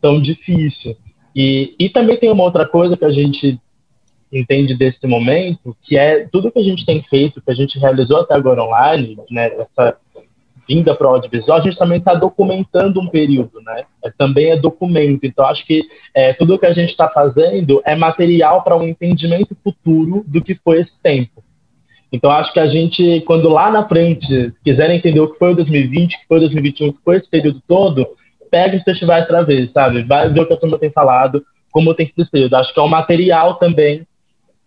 tão difícil. E, e também tem uma outra coisa que a gente entende desse momento, que é tudo que a gente tem feito, que a gente realizou até agora online, né? Essa vinda para o audiovisual, a gente também está documentando um período, né? É, também é documento. Então, acho que é, tudo que a gente está fazendo é material para um entendimento futuro do que foi esse tempo. Então, acho que a gente, quando lá na frente quiser entender o que foi o 2020, o que foi o 2021, o que foi esse período todo, pega os festivais para ver, sabe? Vai ver o que a turma tem falado, como tem sido período. Acho que é um material também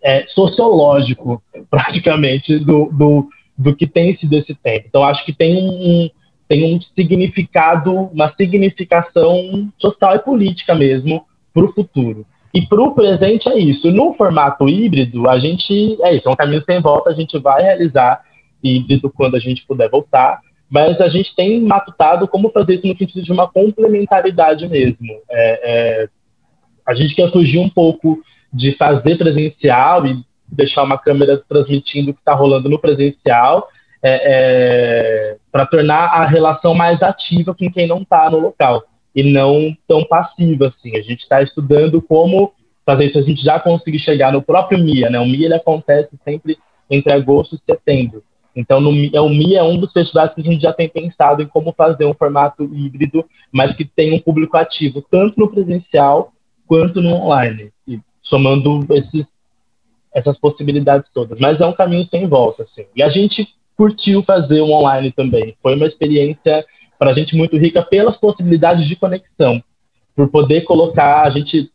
é, sociológico, praticamente, do, do do que tem sido esse tempo. Então, acho que tem um, tem um significado, uma significação social e política mesmo para o futuro. E para o presente é isso. No formato híbrido, a gente é isso, é um caminho sem volta, a gente vai realizar híbrido quando a gente puder voltar, mas a gente tem matutado como fazer isso no sentido de uma complementaridade mesmo. É, é, a gente quer fugir um pouco de fazer presencial e deixar uma câmera transmitindo o que está rolando no presencial, é, é, para tornar a relação mais ativa com quem não está no local e não tão passiva assim. A gente está estudando como fazer isso. A gente já conseguiu chegar no próprio MIA, né? O MIA ele acontece sempre entre agosto e setembro. Então, no, é, o MIA é um dos festivais que a gente já tem pensado em como fazer um formato híbrido, mas que tem um público ativo, tanto no presencial quanto no online. E somando esses essas possibilidades todas. Mas é um caminho sem volta, assim. E a gente curtiu fazer um online também. Foi uma experiência para a gente muito rica pelas possibilidades de conexão, por poder colocar a gente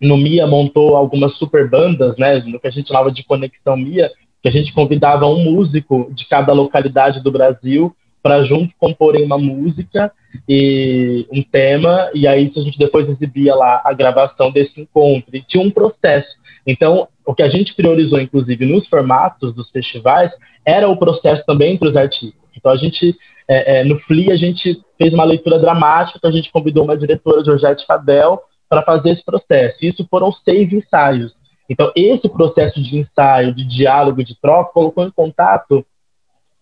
no Mia montou algumas super bandas, né, no que a gente chamava de conexão Mia, que a gente convidava um músico de cada localidade do Brasil para junto comporem uma música e um tema, e aí a gente depois exibia lá a gravação desse encontro. E tinha um processo. Então, o que a gente priorizou, inclusive, nos formatos dos festivais, era o processo também entre os artistas. Então, a gente, é, é, no FLI, a gente fez uma leitura dramática, a gente convidou uma diretora, Georgette Fabel, para fazer esse processo. Isso foram seis ensaios. Então, esse processo de ensaio, de diálogo, de troca, colocou em contato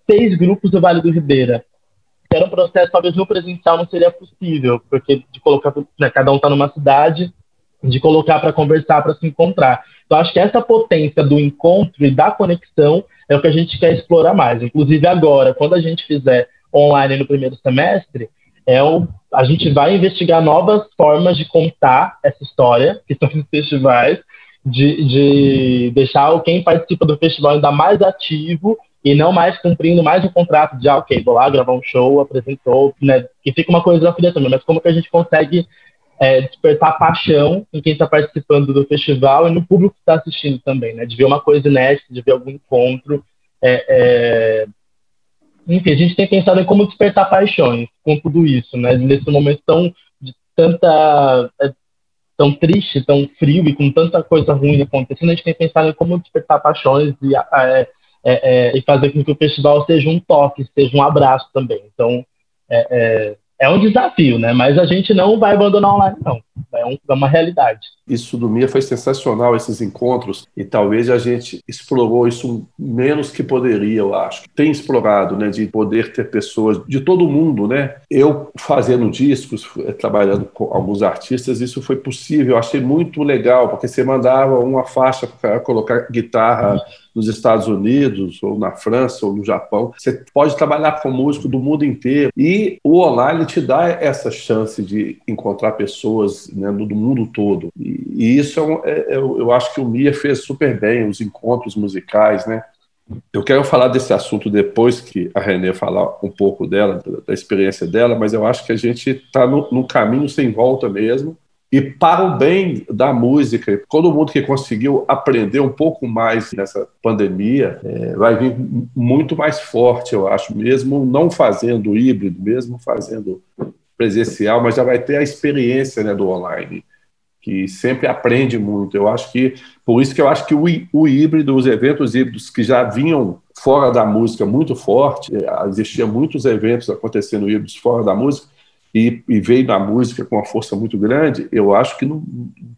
seis grupos do Vale do Ribeira. Era um processo, talvez no presencial não seria possível, porque de colocar, né, cada um está numa cidade, de colocar para conversar, para se encontrar. Então, acho que essa potência do encontro e da conexão é o que a gente quer explorar mais. Inclusive, agora, quando a gente fizer online no primeiro semestre, é o, a gente vai investigar novas formas de contar essa história, que são os festivais, de, de deixar quem participa do festival ainda mais ativo e não mais cumprindo mais um contrato de, ah, ok, vou lá gravar um show, apresentou, né? Que fica uma coisa filha também, mas como que a gente consegue é, despertar paixão em quem está participando do festival e no público que está assistindo também, né? De ver uma coisa inédita, de ver algum encontro. É, é... Enfim, a gente tem pensado em como despertar paixões com tudo isso, né? Nesse momento tão de tanta é, tão triste, tão frio e com tanta coisa ruim acontecendo, a gente tem pensado em como despertar paixões e, é, é, e fazer com que o festival seja um toque, seja um abraço também. Então, é, é um desafio, né? Mas a gente não vai abandonar online, não. É, é uma realidade. Isso do MIA foi sensacional, esses encontros, e talvez a gente explorou isso menos que poderia, eu acho. Tem explorado, né, de poder ter pessoas de todo mundo, né? Eu fazendo discos, trabalhando com alguns artistas, isso foi possível. Eu achei muito legal, porque você mandava uma faixa para colocar guitarra nos Estados Unidos, ou na França, ou no Japão. Você pode trabalhar com músico do mundo inteiro. E o online te dá essa chance de encontrar pessoas né, do mundo todo. E, isso é, é, é eu acho que o Mia fez super bem, os encontros musicais, né? Eu quero falar desse assunto depois que a Renê falar um pouco dela, da experiência dela, mas eu acho que a gente está no, no, caminho sem volta mesmo. E para o bem da música, todo mundo que conseguiu aprender um pouco mais nessa pandemia é, vai vir muito mais forte, eu acho, mesmo não fazendo híbrido, mesmo fazendo presencial, mas já vai ter a experiência né, do online que sempre aprende muito. Eu acho que, por isso que eu acho que o, o híbrido, os eventos híbridos que já vinham fora da música muito forte, eh, existiam muitos eventos acontecendo híbridos fora da música, e, e, veio na música com uma força muito grande, eu acho que não,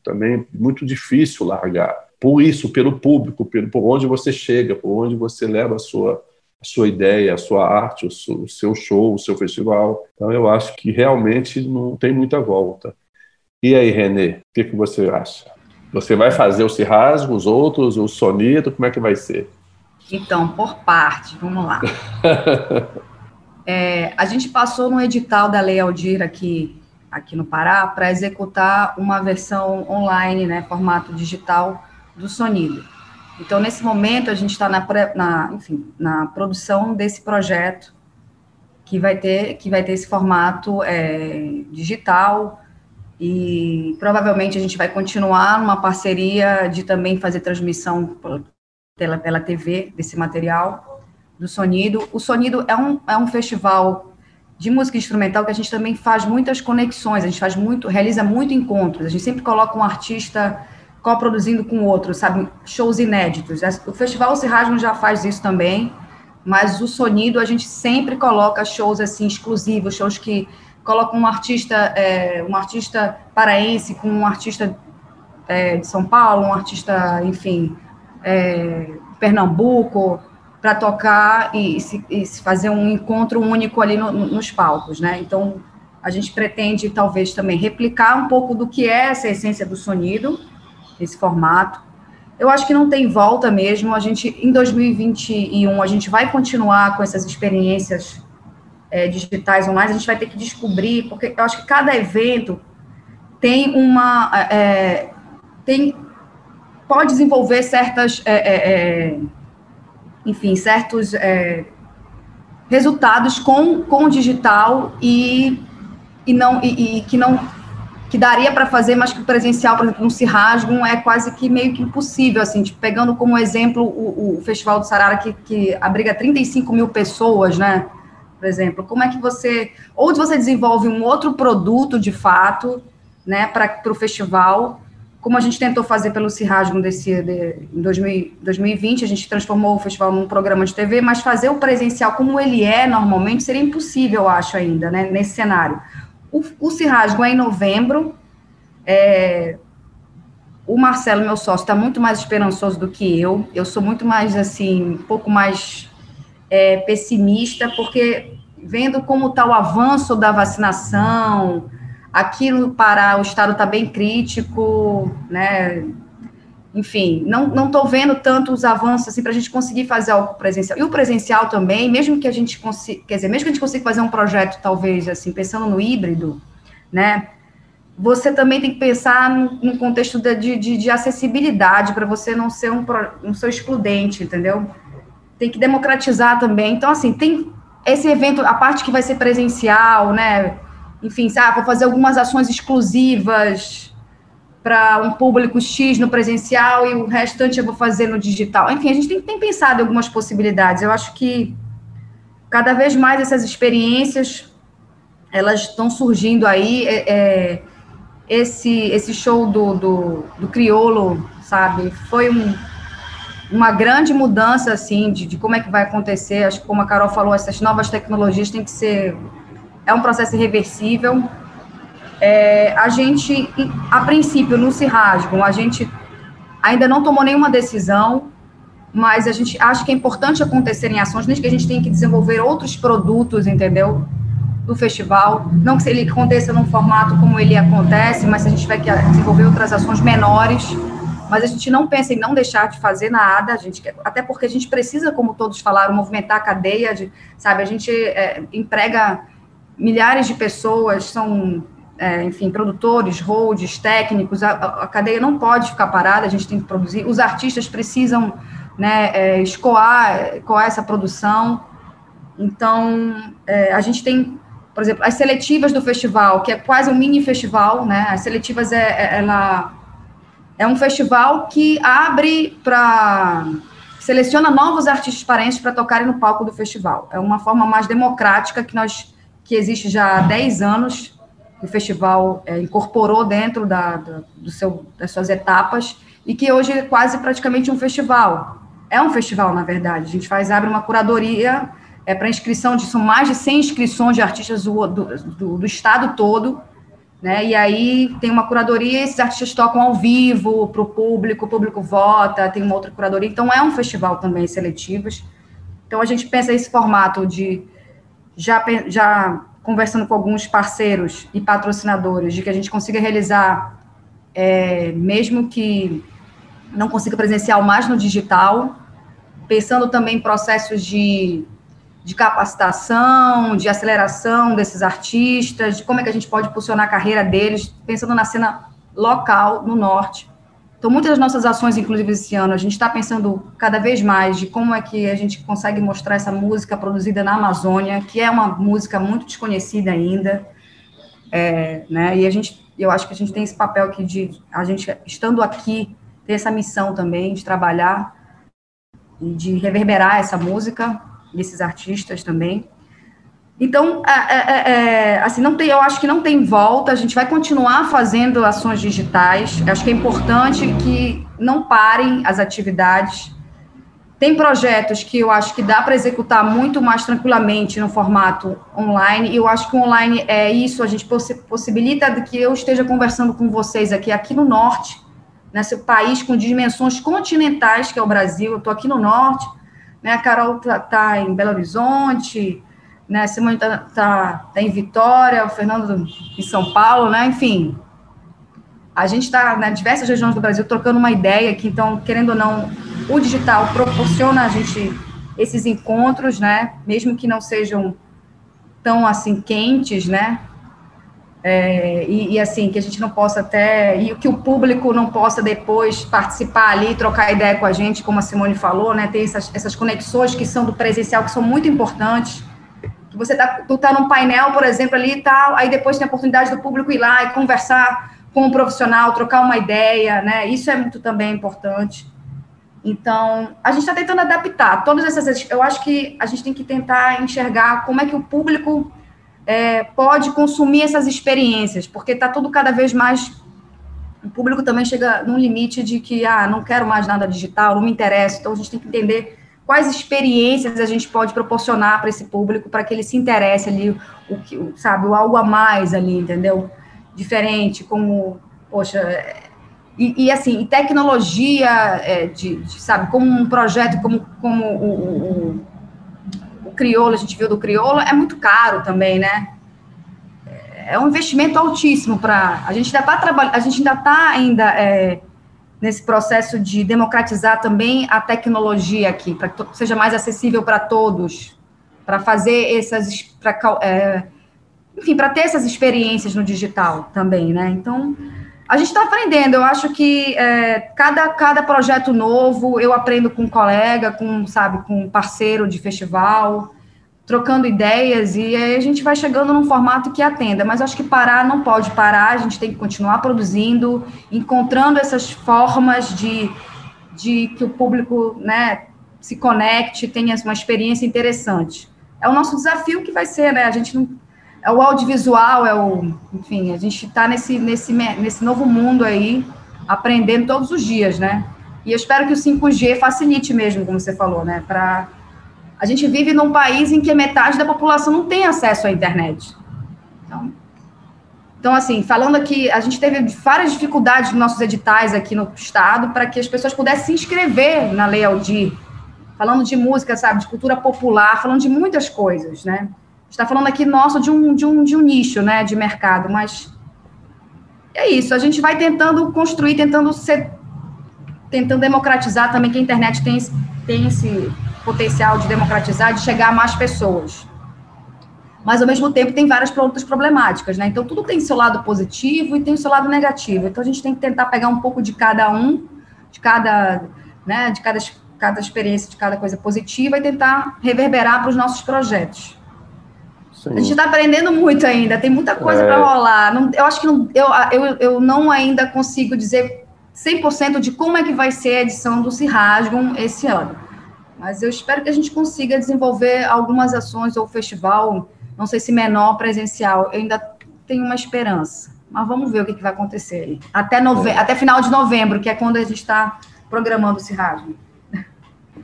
também muito difícil largar. Por isso, pelo público, pelo, por onde você chega, por onde você leva a sua, a sua ideia, a sua arte, o seu, show, o seu festival. Então, eu acho que realmente não tem muita volta. E aí, Renê, o que, que você acha? Você vai fazer o Cirrasgo, os outros, o Sonito, como é que vai ser? Então, por parte, vamos lá. é, a gente passou no edital da Lei Aldir aqui, aqui no Pará para executar uma versão online, né, formato digital do Sonido. Então, nesse momento, a gente está na, na, enfim, na produção desse projeto que vai ter, que vai ter esse formato é, digital, e provavelmente a gente vai continuar numa parceria de também fazer transmissão pela, pela TV desse material do Sonido. O Sonido é um, é um festival de música instrumental que a gente também faz muitas conexões, a gente faz muito, realiza muito encontros, a gente sempre coloca um artista coproduzindo com outro, sabe, shows inéditos. O Festival Cirrasmo já faz isso também, mas o Sonido a gente sempre coloca shows assim exclusivos, shows que coloca um artista, é, um artista paraense com um artista é, de São Paulo, um artista, enfim, é, Pernambuco, para tocar e se, e se, fazer um encontro único ali no, nos palcos, né? Então, a gente pretende, talvez, também replicar um pouco do que é essa essência do sonido, esse formato. Eu acho que não tem volta mesmo. A gente, em 2021, a gente vai continuar com essas experiências é, digitais online, a gente vai ter que descobrir, porque eu acho que cada evento tem uma. É, tem, pode desenvolver certas. É, é, é enfim, certos é, resultados com, com o digital e, e, não, e, e que não que daria para fazer, mas que o presencial, por exemplo, no Cirrasgum é quase que meio que impossível, assim, tipo, pegando como exemplo o, o Festival do Sarara, que, que abriga 35 mil pessoas, né, por exemplo? Como é que você. Ou você desenvolve um outro produto de fato, né, para o festival, como a gente tentou fazer pelo Cirrasmo desse, de, em 2000, 2020, a gente transformou o festival num programa de TV, mas fazer o presencial como ele é normalmente seria impossível, eu acho, ainda, né, nesse cenário. O, o Cirrasgo é em novembro, é, o Marcelo, meu sócio, está muito mais esperançoso do que eu. Eu sou muito mais, assim, um pouco mais é, pessimista, porque vendo como está o avanço da vacinação, aqui no Pará o estado está bem crítico, né? Enfim, não estou vendo tanto os avanços assim para a gente conseguir fazer algo presencial. E o presencial também, mesmo que a gente consiga, quer dizer, mesmo que a gente consiga fazer um projeto, talvez, assim, pensando no híbrido, né? Você também tem que pensar no, no contexto de, de, de acessibilidade para você não ser um, um ser excludente, entendeu? Tem que democratizar também. Então, assim, tem esse evento, a parte que vai ser presencial, né? Enfim, sabe, vou fazer algumas ações exclusivas para um público X no presencial e o restante eu vou fazer no digital. Enfim, a gente tem, tem pensado em algumas possibilidades. Eu acho que cada vez mais essas experiências elas estão surgindo aí. É, é, esse, esse show do, do, do Criolo, sabe, foi um uma grande mudança, assim, de, de, como é que vai acontecer. Acho que, como a Carol falou, essas novas tecnologias têm que ser... É um processo irreversível. É, a gente, a princípio, no Cirrasgo, a gente ainda não tomou nenhuma decisão, mas a gente acha que é importante acontecerem ações, desde que a gente tem que desenvolver outros produtos, entendeu? Do festival. Não que ele aconteça num formato como ele acontece, mas a gente vai desenvolver outras ações menores mas a gente não pensa em não deixar de fazer nada, a gente até porque a gente precisa, como todos falaram, movimentar a cadeia, de, sabe? A gente é, emprega milhares de pessoas, são, é, enfim, produtores, holds, técnicos, a, a, cadeia não pode ficar parada, a gente tem que produzir, os artistas precisam né, é, escoar, escoar essa produção. Então, é, a gente tem, por exemplo, as seletivas do festival, que é quase um mini festival, né? As seletivas é, é ela é um festival que abre para seleciona novos artistas paraenses para tocarem no palco do festival. É uma forma mais democrática que nós que existe já há 10 anos, o festival é, incorporou dentro da, da, do seu, das suas etapas e que hoje é quase praticamente um festival. É um festival, na verdade. A gente faz abre uma curadoria é, para inscrição de são mais de 100 inscrições de artistas do, do, do, do estado todo né? E aí tem uma curadoria, esses artistas tocam ao vivo para o público, o público vota, tem uma outra curadoria. Então é um festival também seletivos. Então a gente pensa esse formato de já, já conversando com alguns parceiros e patrocinadores, de que a gente consiga realizar, é, mesmo que não consiga presencial, mais no digital, pensando também em processos de de capacitação, de aceleração desses artistas, de como é que a gente pode posicionar a carreira deles, pensando na cena local, no norte. Então, muitas das nossas ações, inclusive esse ano, a gente está pensando cada vez mais de como é que a gente consegue mostrar essa música produzida na Amazônia, que é uma música muito desconhecida ainda, é, né? E a gente, eu acho que a gente tem esse papel aqui de, a gente estando aqui, ter essa missão também de trabalhar e de reverberar essa música desses artistas também. Então, é, é, é, assim, não tem, eu acho que não tem volta, a gente vai continuar fazendo ações digitais, acho que é importante que não parem as atividades. Tem projetos que eu acho que dá para executar muito mais tranquilamente no formato online, e eu acho que online é isso, a gente possibilita que eu esteja conversando com vocês aqui, aqui no Norte, nesse país com dimensões continentais, que é o Brasil, eu estou aqui no Norte, né? A Carol está tá em Belo Horizonte, né? A Simone está tá, tá em Vitória, o Fernando em São Paulo, né? Enfim, a gente está né, em diversas regiões do Brasil trocando uma ideia aqui, então, querendo ou não, o digital proporciona a gente esses encontros, né? Mesmo que não sejam tão assim quentes, né? É, e, e, assim, que a gente não possa até, e que o público não possa depois participar ali, trocar ideia com a gente, como a Simone falou, né, ter essas, essas conexões que são do presencial, que são muito importantes, que você tá, tu tá num painel, por exemplo, ali e tal, aí depois tem a oportunidade do público ir lá e conversar com um profissional, trocar uma ideia, né, isso é muito também importante. Então, a gente está tentando adaptar todas essas, eu acho que a gente tem que tentar enxergar como é que o público é, pode consumir essas experiências, porque está tudo cada vez mais. O público também chega num limite de que, ah, não quero mais nada digital, não me interessa. Então, a gente tem que entender quais experiências a gente pode proporcionar para esse público, para que ele se interesse ali, o que, sabe, o algo a mais ali, entendeu? Diferente, como, poxa. E, e assim, tecnologia, é, de, de, sabe, como um projeto, como, como o, o crioulo, a gente viu do crioulo, é muito caro também, né? É um investimento altíssimo para a gente ainda está trabalhando, a gente ainda está ainda é, nesse processo de democratizar também a tecnologia aqui, para que seja mais acessível para todos, para fazer essas, pra, é, enfim, para ter essas experiências no digital também, né? Então a gente está aprendendo. Eu acho que é, cada, cada projeto novo eu aprendo com um colega, com sabe, com um parceiro de festival, trocando ideias e aí a gente vai chegando num formato que atenda. Mas acho que parar não pode parar. A gente tem que continuar produzindo, encontrando essas formas de, de que o público, né, se conecte, tenha uma experiência interessante. É o nosso desafio que vai ser, né? A gente não é o audiovisual, é o, enfim, a gente está nesse, nesse, nesse novo mundo aí, aprendendo todos os dias, né? E eu espero que o 5G facilite mesmo, como você falou, né? Para a gente vive num país em que metade da população não tem acesso à internet. Então, então assim, falando aqui, a gente teve várias dificuldades nos nossos editais aqui no estado para que as pessoas pudessem se inscrever na Lei Aldir, falando de música, sabe, de cultura popular, falando de muitas coisas, né? está falando aqui, nosso, de um, de, um, de um nicho, né, de mercado, mas é isso, a gente vai tentando construir, tentando ser, tentando democratizar também, que a internet tem, tem esse potencial de democratizar, de chegar a mais pessoas. Mas, ao mesmo tempo, tem várias outras problemáticas, né? Então, tudo tem seu lado positivo e tem o seu lado negativo. Então, a gente tem que tentar pegar um pouco de cada um, de cada, né, de cada cada experiência, de cada coisa positiva e tentar reverberar para os nossos projetos. Sim. A gente está aprendendo muito ainda, tem muita coisa é. para rolar. Não, eu acho que não, eu, eu, eu não ainda consigo dizer 100% de como é que vai ser a edição do Cirrasgum esse ano. Mas eu espero que a gente consiga desenvolver algumas ações ou festival, não sei se menor, presencial. Eu ainda tenho uma esperança. Mas vamos ver o que, que vai acontecer aí. Até, nove... É. Até final de novembro, que é quando a gente está programando o Cirrasgum.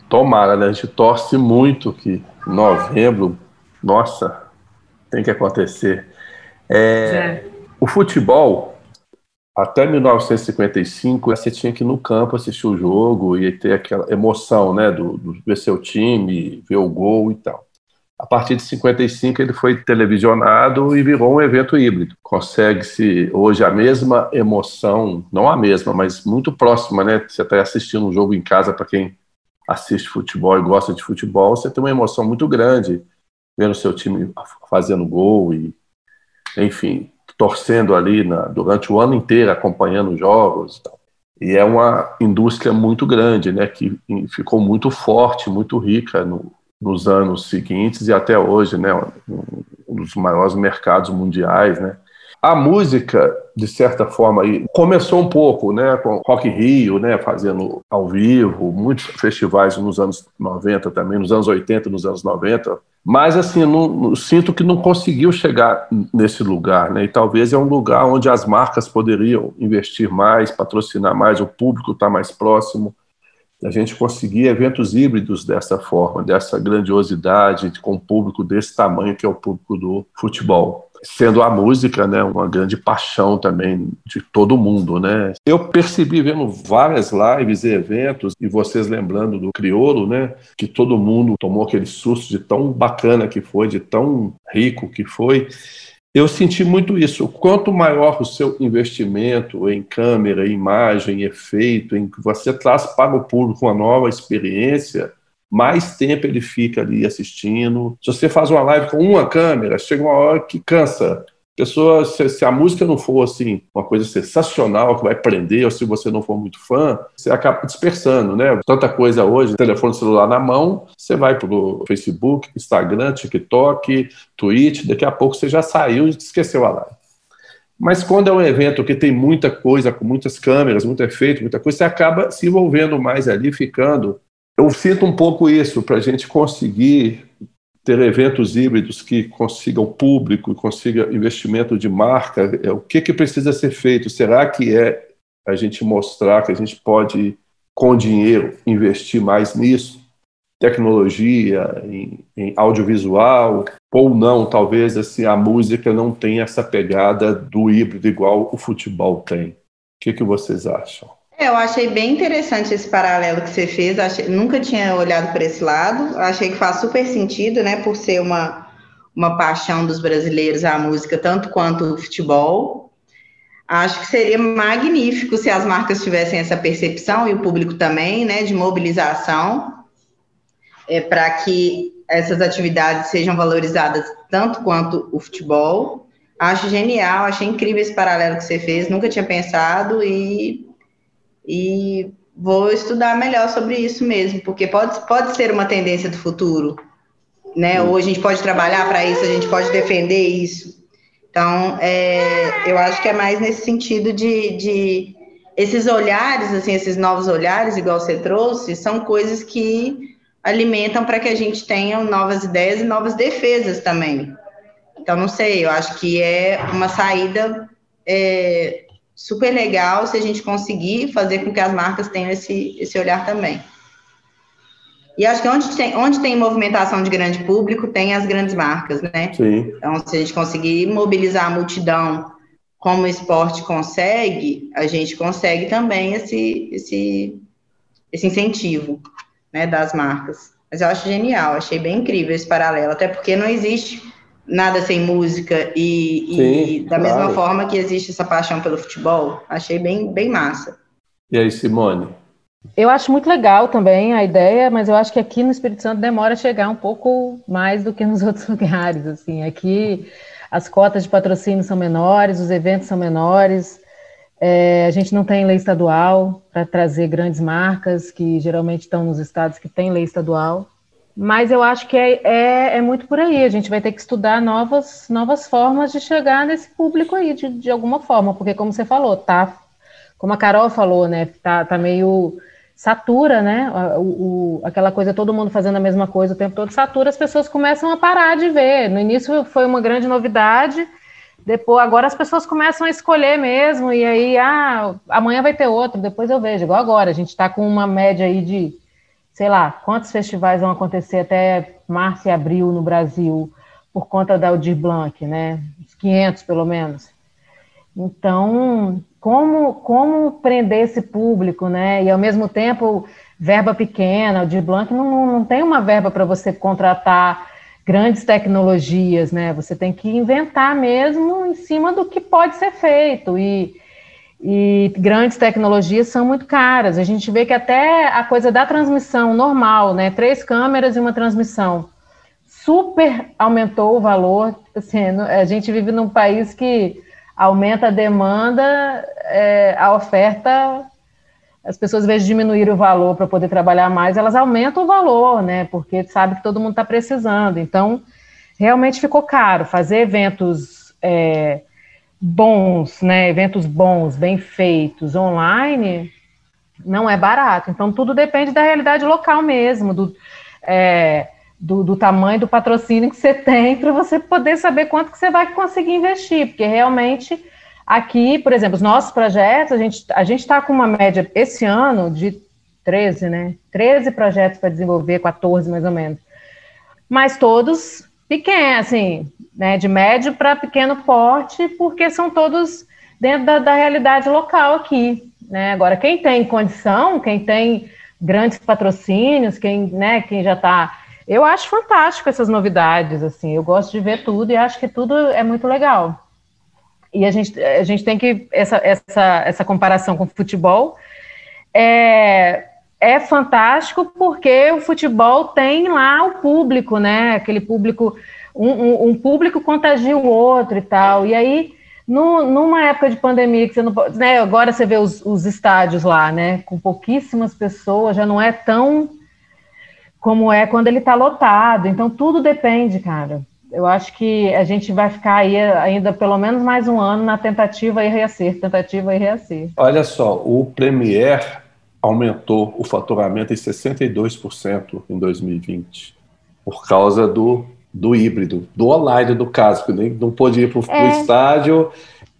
Tomara, né? A gente torce muito que novembro, nossa, tem que acontecer. É, é. O futebol, até 1955, você tinha que ir no campo assistir o jogo e ter aquela emoção, né, do, do ver seu time, ver o gol e tal. A partir de 55 ele foi televisionado e virou um evento híbrido. Consegue-se hoje a mesma emoção, não a mesma, mas muito próxima, né? Você está assistindo um jogo em casa para quem assiste futebol e gosta de futebol, você tem uma emoção muito grande vendo seu time fazendo gol e, enfim, torcendo ali na, durante o ano inteiro, acompanhando jogos e. E é uma indústria muito grande, né, que ficou muito forte, muito rica no, nos anos seguintes e até hoje, né, um dos maiores mercados mundiais, né. A música, de certa forma, começou um pouco, né, com Rock Rio, né, fazendo ao vivo, muitos festivais nos anos 90 também, nos anos 80, nos anos 90, mas, assim, não, sinto que não conseguiu chegar nesse lugar, né? E talvez é um lugar onde as marcas poderiam investir mais, patrocinar mais, o público está mais próximo. A gente conseguir eventos híbridos dessa forma, dessa grandiosidade, com um público desse tamanho que é o público do futebol sendo a música, né, uma grande paixão também de todo mundo, né? Eu percebi vendo várias lives e eventos e vocês lembrando do Criolo, né, que todo mundo tomou aquele susto de tão bacana que foi, de tão rico que foi. Eu senti muito isso. Quanto maior o seu investimento em câmera, imagem, efeito, em que você traz para o público uma nova experiência, mais tempo ele fica ali assistindo. Se você faz uma live com uma câmera, chega uma hora que cansa. Pessoa, se, se, a música não for assim uma coisa sensacional que vai prender, ou se você não for muito fã, você acaba dispersando, né? Tanta coisa hoje, telefone celular na mão, você vai pro Facebook, Instagram, TikTok, Twitch, daqui a pouco você já saiu e esqueceu a live. Mas quando é um evento que tem muita coisa, com muitas câmeras, muito efeito, muita coisa, você acaba se envolvendo mais ali, ficando eu sinto um pouco isso, para a gente conseguir ter eventos híbridos que consigam público, consiga investimento de marca, é, o que, que precisa ser feito? Será que é a gente mostrar que a gente pode, com dinheiro, investir mais nisso? Tecnologia, em, em audiovisual, ou não, talvez assim, a música não tenha essa pegada do híbrido igual o futebol tem. O que, que vocês acham? É, eu achei bem interessante esse paralelo que você fez. Achei, nunca tinha olhado para esse lado. Achei que faz super sentido, né? Por ser uma, uma paixão dos brasileiros a música, tanto quanto o futebol. Acho que seria magnífico se as marcas tivessem essa percepção e o público também, né? De mobilização, é, para que essas atividades sejam valorizadas tanto quanto o futebol. Acho genial, achei incrível esse paralelo que você fez. Nunca tinha pensado e e vou estudar melhor sobre isso mesmo, porque pode, pode ser uma tendência do futuro, né? Ou a gente pode trabalhar para isso, a gente pode defender isso. Então, é, eu acho que é mais nesse sentido de, de esses olhares, assim, esses novos olhares, igual você trouxe, são coisas que alimentam para que a gente tenha novas ideias e novas defesas também. Então, não sei, eu acho que é uma saída é, super legal se a gente conseguir fazer com que as marcas tenham esse, esse olhar também. E acho que onde tem, onde tem movimentação de grande público, tem as grandes marcas, né? Sim. Então, se a gente conseguir mobilizar a multidão como o esporte consegue, a gente consegue também esse, esse, esse incentivo né, das marcas. Mas eu acho genial, achei bem incrível esse paralelo, até porque não existe nada sem música e, Sim, e da claro. mesma forma que existe essa paixão pelo futebol, achei bem, bem massa. E aí, Simone? Eu acho muito legal também a ideia, mas eu acho que aqui no Espírito Santo demora a chegar um pouco mais do que nos outros lugares. Assim, aqui as cotas de patrocínio são menores, os eventos são menores. É, a gente não tem lei estadual para trazer grandes marcas que geralmente estão nos estados que têm lei estadual. Mas eu acho que é, é, é, muito por aí. A gente vai ter que estudar novas, novas formas de chegar nesse público aí, de, de alguma forma, porque, como você falou, tá, como a Carol falou, né? Tá, tá meio satura, né? O, o, aquela coisa, todo mundo fazendo a mesma coisa o tempo todo, satura, as pessoas começam a parar de ver. No início foi uma grande novidade, depois, agora as pessoas começam a escolher mesmo, e aí, ah, amanhã vai ter outro, depois eu vejo, igual agora, a gente está com uma média aí de, sei lá, quantos festivais vão acontecer até março e abril no Brasil, por conta da Aldir Blanc, né? Uns 500 pelo menos. Então, como, como prender esse público, né? E ao mesmo tempo, verba pequena, Aldir Blanc não, não tem uma verba para você contratar grandes tecnologias, né? Você tem que inventar mesmo em cima do que pode ser feito. E, e grandes tecnologias são muito caras. A gente vê que até a coisa da transmissão normal, né? Três câmeras e uma transmissão, super aumentou o valor. Assim, a gente vive num país que aumenta a demanda, é, a oferta as pessoas, às vezes, diminuírem o valor para poder trabalhar mais, elas aumentam o valor, né? Porque sabe que todo mundo está precisando. Então, realmente ficou caro. Fazer eventos é, bons, né? Eventos bons, bem feitos, online, não é barato. Então, tudo depende da realidade local mesmo, do, é, do, do tamanho do patrocínio que você tem, para você poder saber quanto que você vai conseguir investir, porque realmente Aqui, por exemplo, os nossos projetos, a gente a está com uma média esse ano de 13, né? 13 projetos para desenvolver, 14 mais ou menos. Mas todos pequenos, assim, né? De médio para pequeno porte, porque são todos dentro da, da realidade local aqui. Né? Agora, quem tem condição, quem tem grandes patrocínios, quem, né, quem já está. Eu acho fantástico essas novidades, assim, eu gosto de ver tudo e acho que tudo é muito legal. E a gente, a gente tem que, essa, essa, essa comparação com o futebol é, é fantástico porque o futebol tem lá o público, né? Aquele público, um, um, público contagia o outro e tal. E aí, no, numa época de pandemia, que você não pode, né? Agora você vê os, os estádios lá, né? Com pouquíssimas pessoas, já não é tão como é quando ele está lotado. Então, tudo depende, cara eu acho que a gente vai ficar aí ainda pelo menos mais um ano na tentativa e reacer, tentativa e reacer. Olha só, o Premier aumentou o faturamento em 62% em 2020 por causa do, do híbrido, do online do caso, que nem não pôde ir para o é. estádio.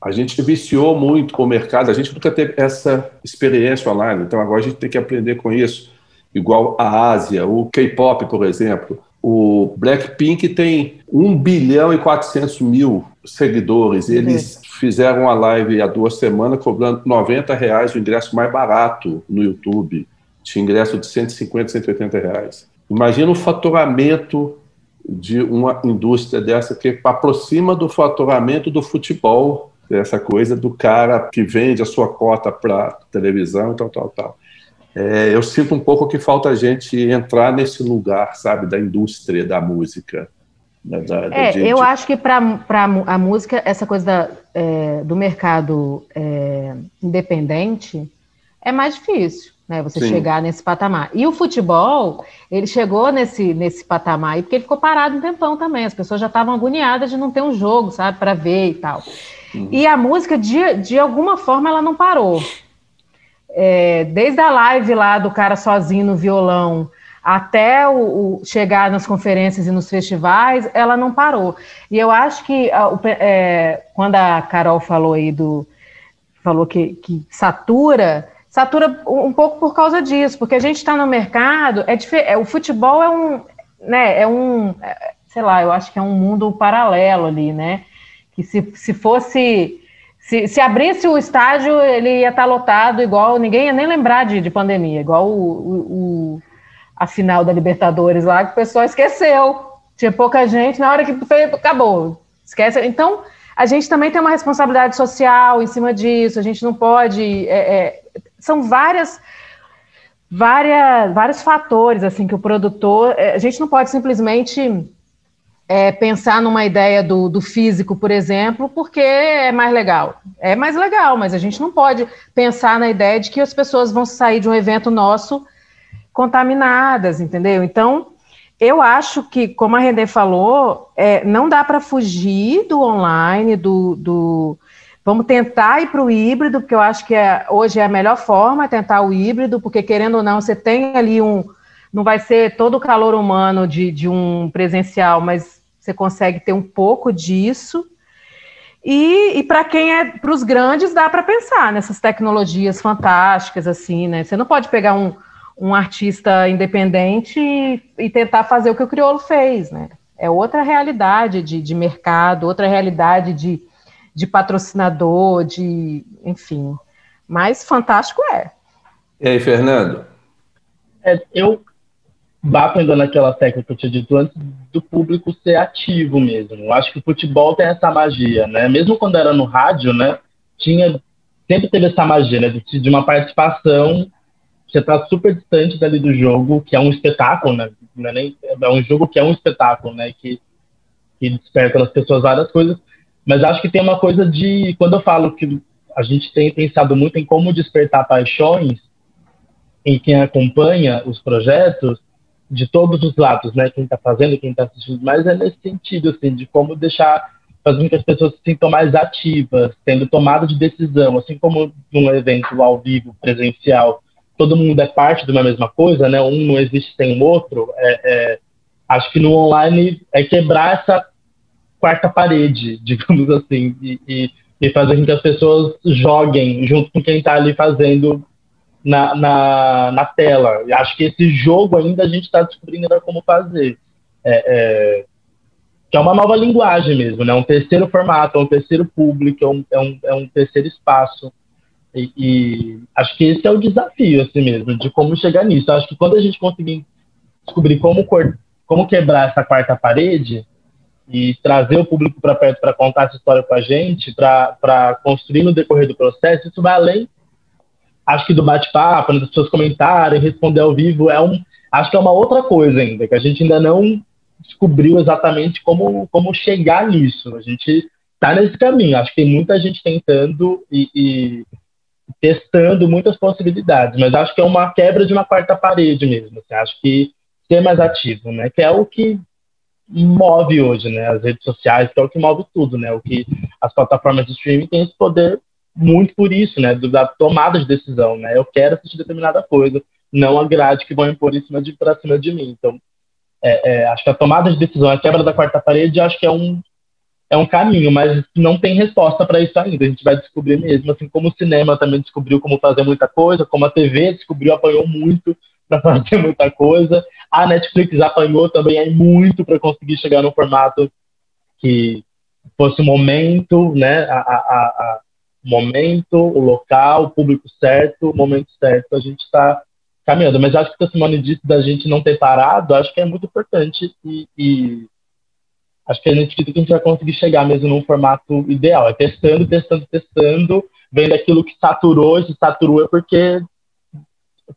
A gente viciou muito com o mercado, a gente nunca teve essa experiência online, então agora a gente tem que aprender com isso. Igual a Ásia, o K-pop, por exemplo o Blackpink tem 1 bilhão e 400 mil seguidores. Eles. Fizeram uma live há duas semanas cobrando 90 reais o ingresso mais barato no YouTube. Tinha ingresso de 150, 180 reais. Imagina o faturamento de uma indústria dessa que aproxima do faturamento do futebol, essa coisa do cara que vende a sua cota para televisão e tal, tal, tal é, eu sinto um pouco que falta a gente entrar nesse lugar, sabe, da indústria da música. Da, da é, eu acho que para a música, essa coisa da, é, do mercado é, independente é mais difícil, né? Você Sim. chegar nesse patamar. E o futebol, ele chegou nesse, nesse patamar aí porque ele ficou parado um tempão também. As pessoas já estavam agoniadas de não ter um jogo, sabe, para ver e tal. Uhum. E a música, de, de alguma forma, ela não parou é, desde a live lá do cara sozinho no violão até o, o, chegar nas conferências e nos festivais, ela não parou. E eu acho que é, quando a Carol falou aí do falou que, que satura, satura um pouco por causa disso, porque a gente está no mercado, é, é, o futebol é um, né, é um, é, sei lá, eu acho que é um mundo paralelo ali, né? Que se, se fosse se, se abrisse o estádio, ele ia estar lotado igual, ninguém ia nem lembrar de, de pandemia, igual o, o, a final da Libertadores lá, que o pessoal esqueceu. Tinha pouca gente, na hora que acabou. Esquece. Então, a gente também tem uma responsabilidade social em cima disso, a gente não pode. É, é, são várias. Várias, vários fatores assim que o produtor. É, a gente não pode simplesmente é, pensar numa ideia do, do, físico, por exemplo, porque é mais legal. É mais legal, mas a gente não pode pensar na ideia de que as pessoas vão sair de um evento nosso contaminadas, entendeu? Então, eu acho que, como a Renê falou, é, não dá para fugir do online, do, do, Vamos tentar ir para o híbrido, porque eu acho que é, hoje é a melhor forma tentar o híbrido, porque querendo ou não, você tem ali um. Não vai ser todo o calor humano de, de um presencial, mas você consegue ter um pouco disso. E, e para quem é para os grandes, dá para pensar nessas tecnologias fantásticas, assim, né? Você não pode pegar um, um artista independente e, e, tentar fazer o que o Criolo fez, né? É outra realidade de, de mercado, outra realidade de, de patrocinador, de enfim. Mas fantástico é. E aí, Fernando? É, eu bato ainda naquela técnica que eu tinha dito antes do público ser ativo mesmo. Eu acho que o futebol tem essa magia, né? Mesmo quando era no rádio, né? Tinha sempre teve essa magia, né? De, de uma participação você está super distante dali do jogo, que é um espetáculo, né? É, nem, é um jogo que é um espetáculo, né? Que, que desperta nas pessoas várias coisas. Mas acho que tem uma coisa de quando eu falo que a gente tem pensado muito em como despertar paixões em quem acompanha os projetos, de todos os lados, né? Quem está fazendo, quem está assistindo, mas é nesse sentido, assim, de como deixar, fazendo que as pessoas se sintam mais ativas, tendo tomada de decisão, assim como num evento ao vivo, presencial, todo mundo é parte de uma mesma coisa, né? Um não existe sem o outro. É, é, acho que no online é quebrar essa quarta parede, digamos assim, e, e, e fazer com que as pessoas joguem junto com quem está ali fazendo na, na, na tela. E acho que esse jogo ainda a gente está descobrindo como fazer. É, é, que é uma nova linguagem mesmo, né? Um terceiro formato, um terceiro público, é um, é um, é um terceiro espaço. E, e, acho que esse é o desafio, assim mesmo, de como chegar nisso. Acho que quando a gente conseguir descobrir como, como quebrar essa quarta parede e trazer o público para perto para contar essa história com a gente, para construir no decorrer do processo, isso vai além acho que do bate-papo, das pessoas comentarem, responder ao vivo, é um, acho que é uma outra coisa ainda, que a gente ainda não descobriu exatamente como, como chegar nisso. A gente está nesse caminho. Acho que tem muita gente tentando e, e, testando muitas possibilidades, mas acho que é uma quebra de uma quarta parede mesmo. Assim, acho que ser mais ativo, né? Que é o que move hoje, né? As redes sociais, que é o que move tudo, né? O que as plataformas de streaming têm esse poder muito por isso, né, da tomada de decisão, né, eu quero assistir determinada coisa, não a grade que vão impor em cima de, para cima de mim, então, é, é, acho que a tomada de decisão, a quebra da quarta parede, acho que é um, é um caminho, mas não tem resposta para isso ainda, a gente vai descobrir mesmo, assim como o cinema também descobriu como fazer muita coisa, como a TV descobriu, apanhou muito para fazer muita coisa, a Netflix apanhou também muito para conseguir chegar no formato que fosse o momento, né, a, a, a momento, o local, o público certo, o momento certo, a gente está caminhando. Mas acho que o Simone disse da gente não ter parado, acho que é muito importante e, e acho que a gente que a gente vai conseguir chegar mesmo num formato ideal. É testando, testando, testando, vendo aquilo que saturou, se saturou é porque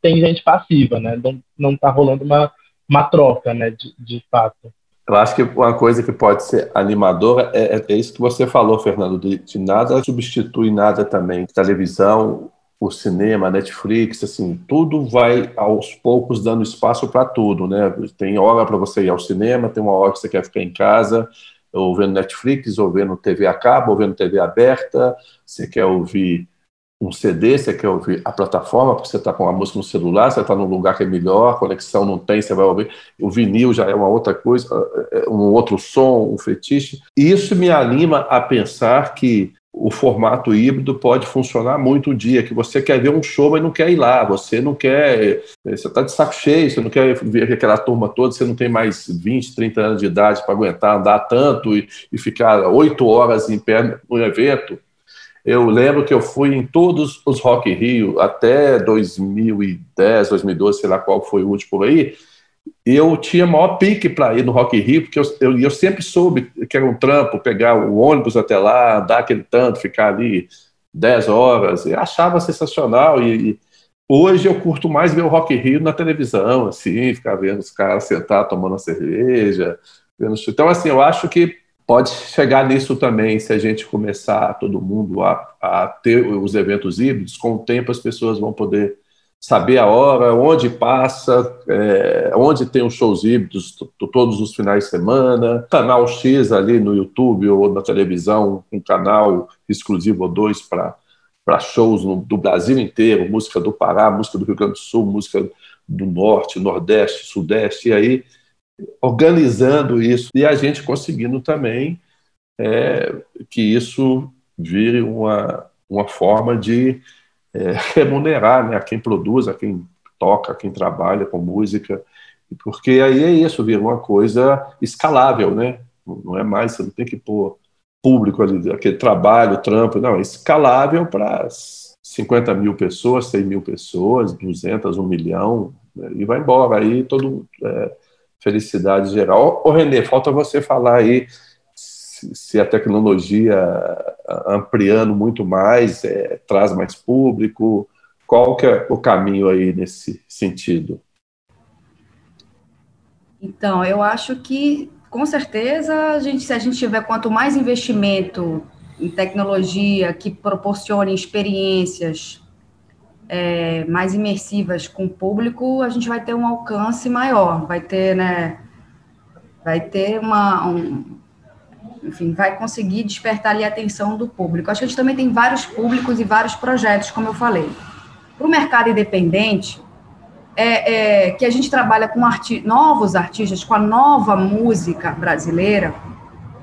tem gente passiva, né? Não, não tá rolando uma, uma troca, né, de, de fato. Eu acho que uma coisa que pode ser animadora é, é isso que você falou, Fernando, de, de, nada substitui nada também. Televisão, o cinema, Netflix, assim, tudo vai aos poucos dando espaço para tudo, né? Tem hora para você ir ao cinema, tem uma hora que você quer ficar em casa, ou vendo Netflix, ou vendo TV a cabo, ou vendo TV aberta, você quer ouvir um CD, você quer ouvir a plataforma, porque você está com a música no celular, você está num lugar que é melhor, a conexão não tem, você vai ouvir. O vinil já é uma outra coisa, é, é um outro som, um fetiche. Isso me anima a pensar que o formato híbrido pode funcionar muito um dia, que você quer ver um show, mas não quer ir lá, você não quer, você está de saco cheio, você não quer ver aquela turma toda, você não tem mais 20, 30 anos de idade para aguentar andar tanto e, e ficar oito horas em pé no evento eu lembro que eu fui em todos os Rock Rio até 2010, 2012, sei lá qual foi o último aí. Eu tinha maior pique para ir no Rock Rio, porque eu, eu, eu, sempre soube que era um trampo pegar o ônibus até lá, andar aquele tanto, ficar ali 10 horas. Eu achava sensacional. E, e hoje eu curto mais ver o Rock Rio na televisão, assim, ficar vendo os caras sentados tomando uma cerveja, Então, assim, eu acho que pode chegar nisso também, se a gente começar todo mundo a, a ter os eventos híbridos, com o tempo as pessoas vão poder saber a hora, onde passa, é, onde tem os shows híbridos todos os finais de semana, canal X ali no YouTube ou na televisão, um canal exclusivo ou dois para para shows no, do Brasil inteiro, música do Pará, música do Rio Grande do Sul, música do Norte, Nordeste, Sudeste, e aí organizando isso. E a gente conseguindo também é, que isso vire uma, uma forma de é, remunerar né, a quem produz, a quem toca, a quem trabalha com música, porque aí é isso, vira uma coisa escalável, né? Não é mais, você não tem que pôr público ali, aquele trabalho, trampo, não, é escalável para 50 mil pessoas, 100 mil pessoas, 200, 1 milhão, né, e vai embora, aí todo é, felicidade geral. Ô, Renê, falta você falar aí se a tecnologia ampliando muito mais é, traz mais público, qual que é o caminho aí nesse sentido? Então, eu acho que com certeza a gente, se a gente tiver quanto mais investimento em tecnologia que proporcione experiências é, mais imersivas com o público, a gente vai ter um alcance maior, vai ter, né, vai ter uma, um, enfim, vai conseguir despertar ali a atenção do público. Acho que a gente também tem vários públicos e vários projetos, como eu falei. Para o mercado independente, é, é, que a gente trabalha com arti novos artistas, com a nova música brasileira,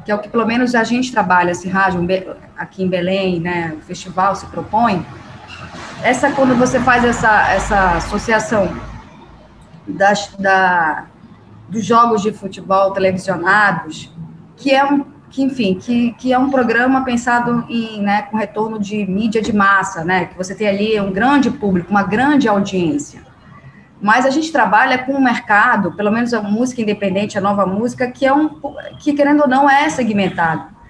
que é o que pelo menos a gente trabalha, esse rádio aqui em Belém, né, o festival se propõe, essa quando você faz essa, essa associação das, da, dos jogos de futebol televisionados, que é um que enfim, que, que é um programa pensado em, né, com retorno de mídia de massa, né, que você tem ali um grande público, uma grande audiência. Mas a gente trabalha com um mercado, pelo menos a música independente, a nova música, que é um que querendo ou não é segmentado.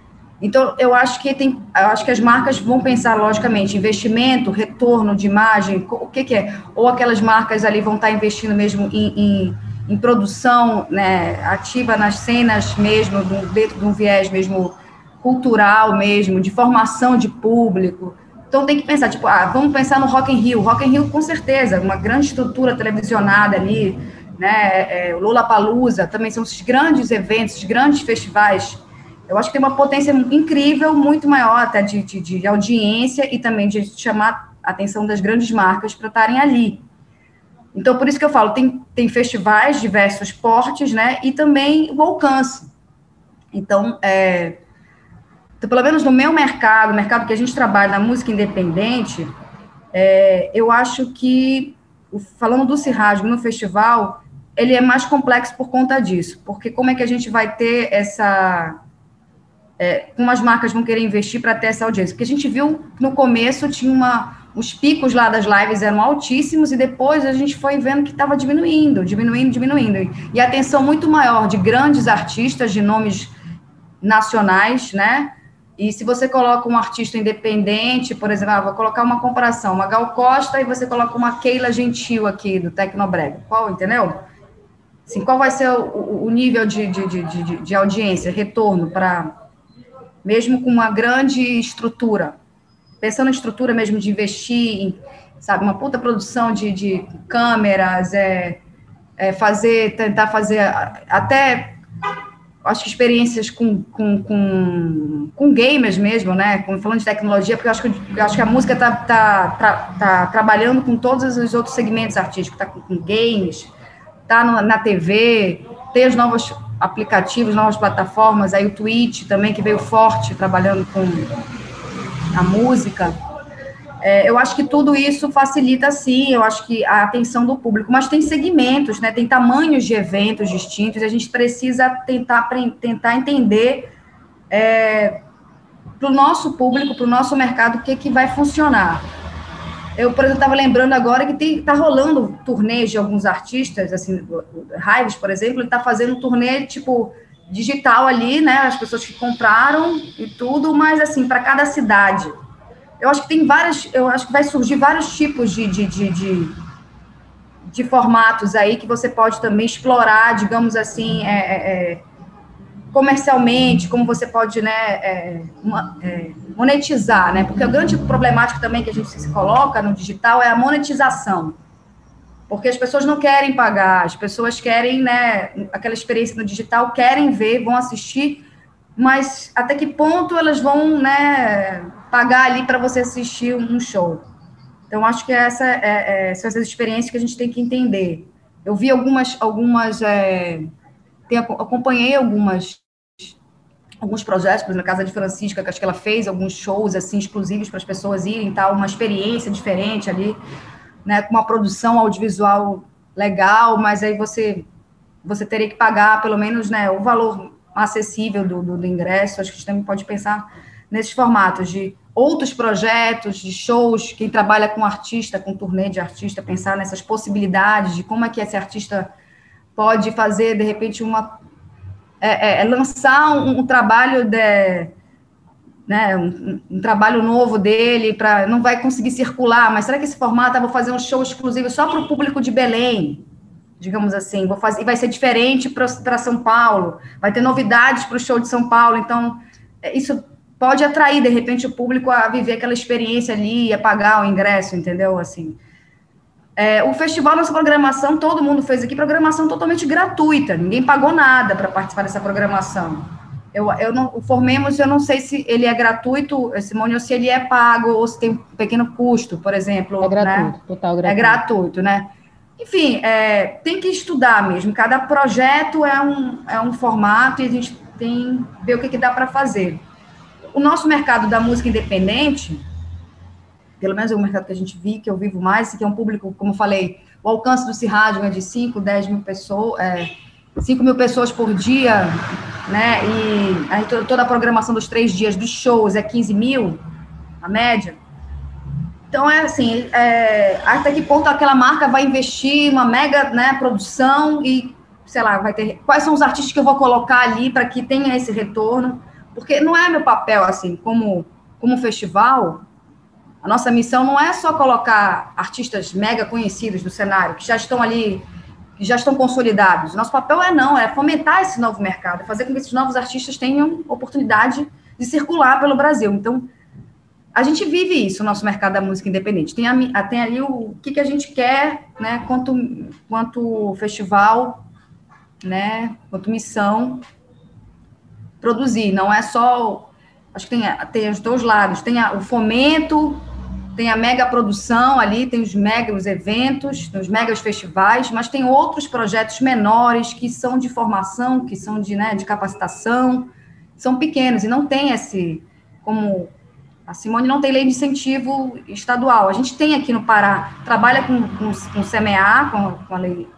Então, eu acho que tem, eu acho que as marcas vão pensar logicamente investimento, retorno de imagem, o que, que é? Ou aquelas marcas ali vão estar investindo mesmo em, em, em produção né, ativa nas cenas mesmo, dentro de um viés mesmo cultural mesmo, de formação de público. Então tem que pensar, tipo, ah, vamos pensar no Rock in Rio. Rock in Rio, com certeza, uma grande estrutura televisionada ali, né? É, Lula Palusa também são esses grandes eventos, esses grandes festivais eu acho que tem uma potência incrível, muito maior até de, de, de audiência e também de chamar a atenção das grandes marcas para estarem ali. Então, por isso que eu falo, tem, tem festivais diversos portes, né? E também o alcance. Então, é, então, pelo menos no meu mercado, mercado que a gente trabalha na música independente, é, eu acho que, falando do Cirrasgo no festival, ele é mais complexo por conta disso. Porque como é que a gente vai ter essa é, como as marcas vão querer investir para ter essa audiência. Porque a gente viu no começo tinha uma, os picos lá das lives eram altíssimos e depois a gente foi vendo que estava diminuindo, diminuindo, diminuindo. E a atenção muito maior de grandes artistas de nomes nacionais, né? E se você coloca um artista independente, por exemplo, ah, vou colocar uma comparação, uma Gal Costa e você coloca uma Keila Gentil aqui do Tecnobrega. Qual, entendeu? Assim, qual vai ser o, o nível de, de, de, de audiência, retorno para mesmo com uma grande estrutura, pensando em estrutura mesmo de investir em, sabe, uma puta produção de, de câmeras, é, é fazer, tentar fazer até, acho que experiências com, com, com, com gamers mesmo, né, com, falando de tecnologia, porque eu acho que, eu acho que a música está tá, tá, tá, trabalhando com todos os outros segmentos artísticos, está com, com games, está na TV, tem as novas aplicativos, novas plataformas, aí o Twitch também, que veio forte trabalhando com a música. É, eu acho que tudo isso facilita, sim, eu acho que a atenção do público, mas tem segmentos, né, tem tamanhos de eventos distintos, e a gente precisa tentar, tentar entender é, para o nosso público, para o nosso mercado, o que, que vai funcionar. Eu, por exemplo, estava lembrando agora que está rolando turnês de alguns artistas, assim, Raives, por exemplo, ele está fazendo um turnê, tipo, digital ali, né, as pessoas que compraram e tudo, mas, assim, para cada cidade. Eu acho que tem várias, eu acho que vai surgir vários tipos de, de, de, de, de formatos aí que você pode também explorar, digamos assim, é, é, é comercialmente, como você pode né, é, é, monetizar, né? Porque o grande problemático também que a gente se coloca no digital é a monetização. Porque as pessoas não querem pagar, as pessoas querem, né, aquela experiência no digital, querem ver, vão assistir, mas até que ponto elas vão, né, pagar ali para você assistir um show? Então, acho que essa, é, é, são essas experiências que a gente tem que entender. Eu vi algumas, algumas é, acompanhei algumas alguns projetos, por exemplo, na Casa de Francisca, que acho que ela fez alguns shows assim exclusivos para as pessoas irem, tal, uma experiência diferente ali, né, com uma produção audiovisual legal, mas aí você você teria que pagar pelo menos, né, o valor acessível do, do, do ingresso. Acho que a gente também pode pensar nesses formatos de outros projetos, de shows, quem trabalha com artista, com turnê de artista, pensar nessas possibilidades de como é que esse artista pode fazer, de repente, uma é, é, é lançar um, um, trabalho de, né, um, um, trabalho novo dele para não vai conseguir circular, mas será que esse formato eu vou fazer um show exclusivo só para o público de Belém? Digamos assim, vou fazer, e vai ser diferente para São Paulo, vai ter novidades para o show de São Paulo, então é, isso pode atrair de repente o público a viver aquela experiência ali, a pagar o ingresso, entendeu? Assim, é, o festival, nossa programação, todo mundo fez aqui, programação totalmente gratuita, ninguém pagou nada para participar dessa programação. Eu, eu não, o Formemos, eu não sei se ele é gratuito, Simone, ou se ele é pago, ou se tem um pequeno custo, por exemplo. É gratuito, né? total gratuito. É gratuito, né? Enfim, é, tem que estudar mesmo, cada projeto é um, é um formato e a gente tem que ver o que, que dá para fazer. O nosso mercado da música independente, pelo menos é o mercado que a gente vive, que eu vivo mais, que é um público, como eu falei, o alcance do Cirrádio é de 5, 10 mil pessoas, é, 5 mil pessoas por dia, né? E aí toda a programação dos três dias dos shows é 15 mil, a média. Então, é assim, é, até que ponto aquela marca vai investir uma mega né, produção e, sei lá, vai ter. Quais são os artistas que eu vou colocar ali para que tenha esse retorno? Porque não é meu papel, assim, como, como festival, a nossa missão não é só colocar artistas mega conhecidos do cenário, que já estão ali, já estão consolidados. Nosso papel é não, é fomentar esse novo mercado, fazer com que esses novos artistas tenham oportunidade de circular pelo Brasil. Então, a gente vive isso, o nosso mercado da música independente. Tem, a, tem ali o, o que, que a gente quer, né, quanto, quanto festival, né, quanto missão produzir. Não é só, acho que tem, tem os dois lados, tem a, o fomento tem a mega produção ali, tem os mega os eventos, os megas festivais, mas tem outros projetos menores que são de formação, que são de, né, de capacitação, são pequenos e não tem esse, como a Simone não tem lei de incentivo estadual. A gente tem aqui no Pará, trabalha com, com, com o CMA, com, com a lei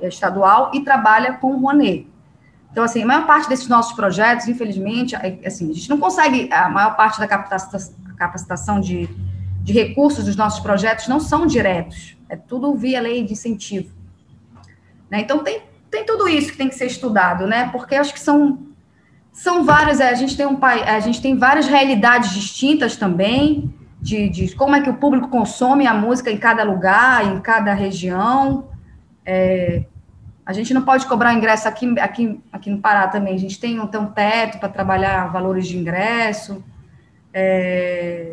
estadual, e trabalha com o Rouanet. Então, assim, a maior parte desses nossos projetos, infelizmente, assim, a gente não consegue, a maior parte da capacitação de de recursos dos nossos projetos não são diretos, é tudo via lei de incentivo. Né? Então, tem, tem tudo isso que tem que ser estudado, né? porque acho que são, são várias, é, a gente tem um a gente tem várias realidades distintas também, de, de como é que o público consome a música em cada lugar, em cada região. É, a gente não pode cobrar ingresso aqui, aqui, aqui no Pará também. A gente tem, tem um teto para trabalhar valores de ingresso. É,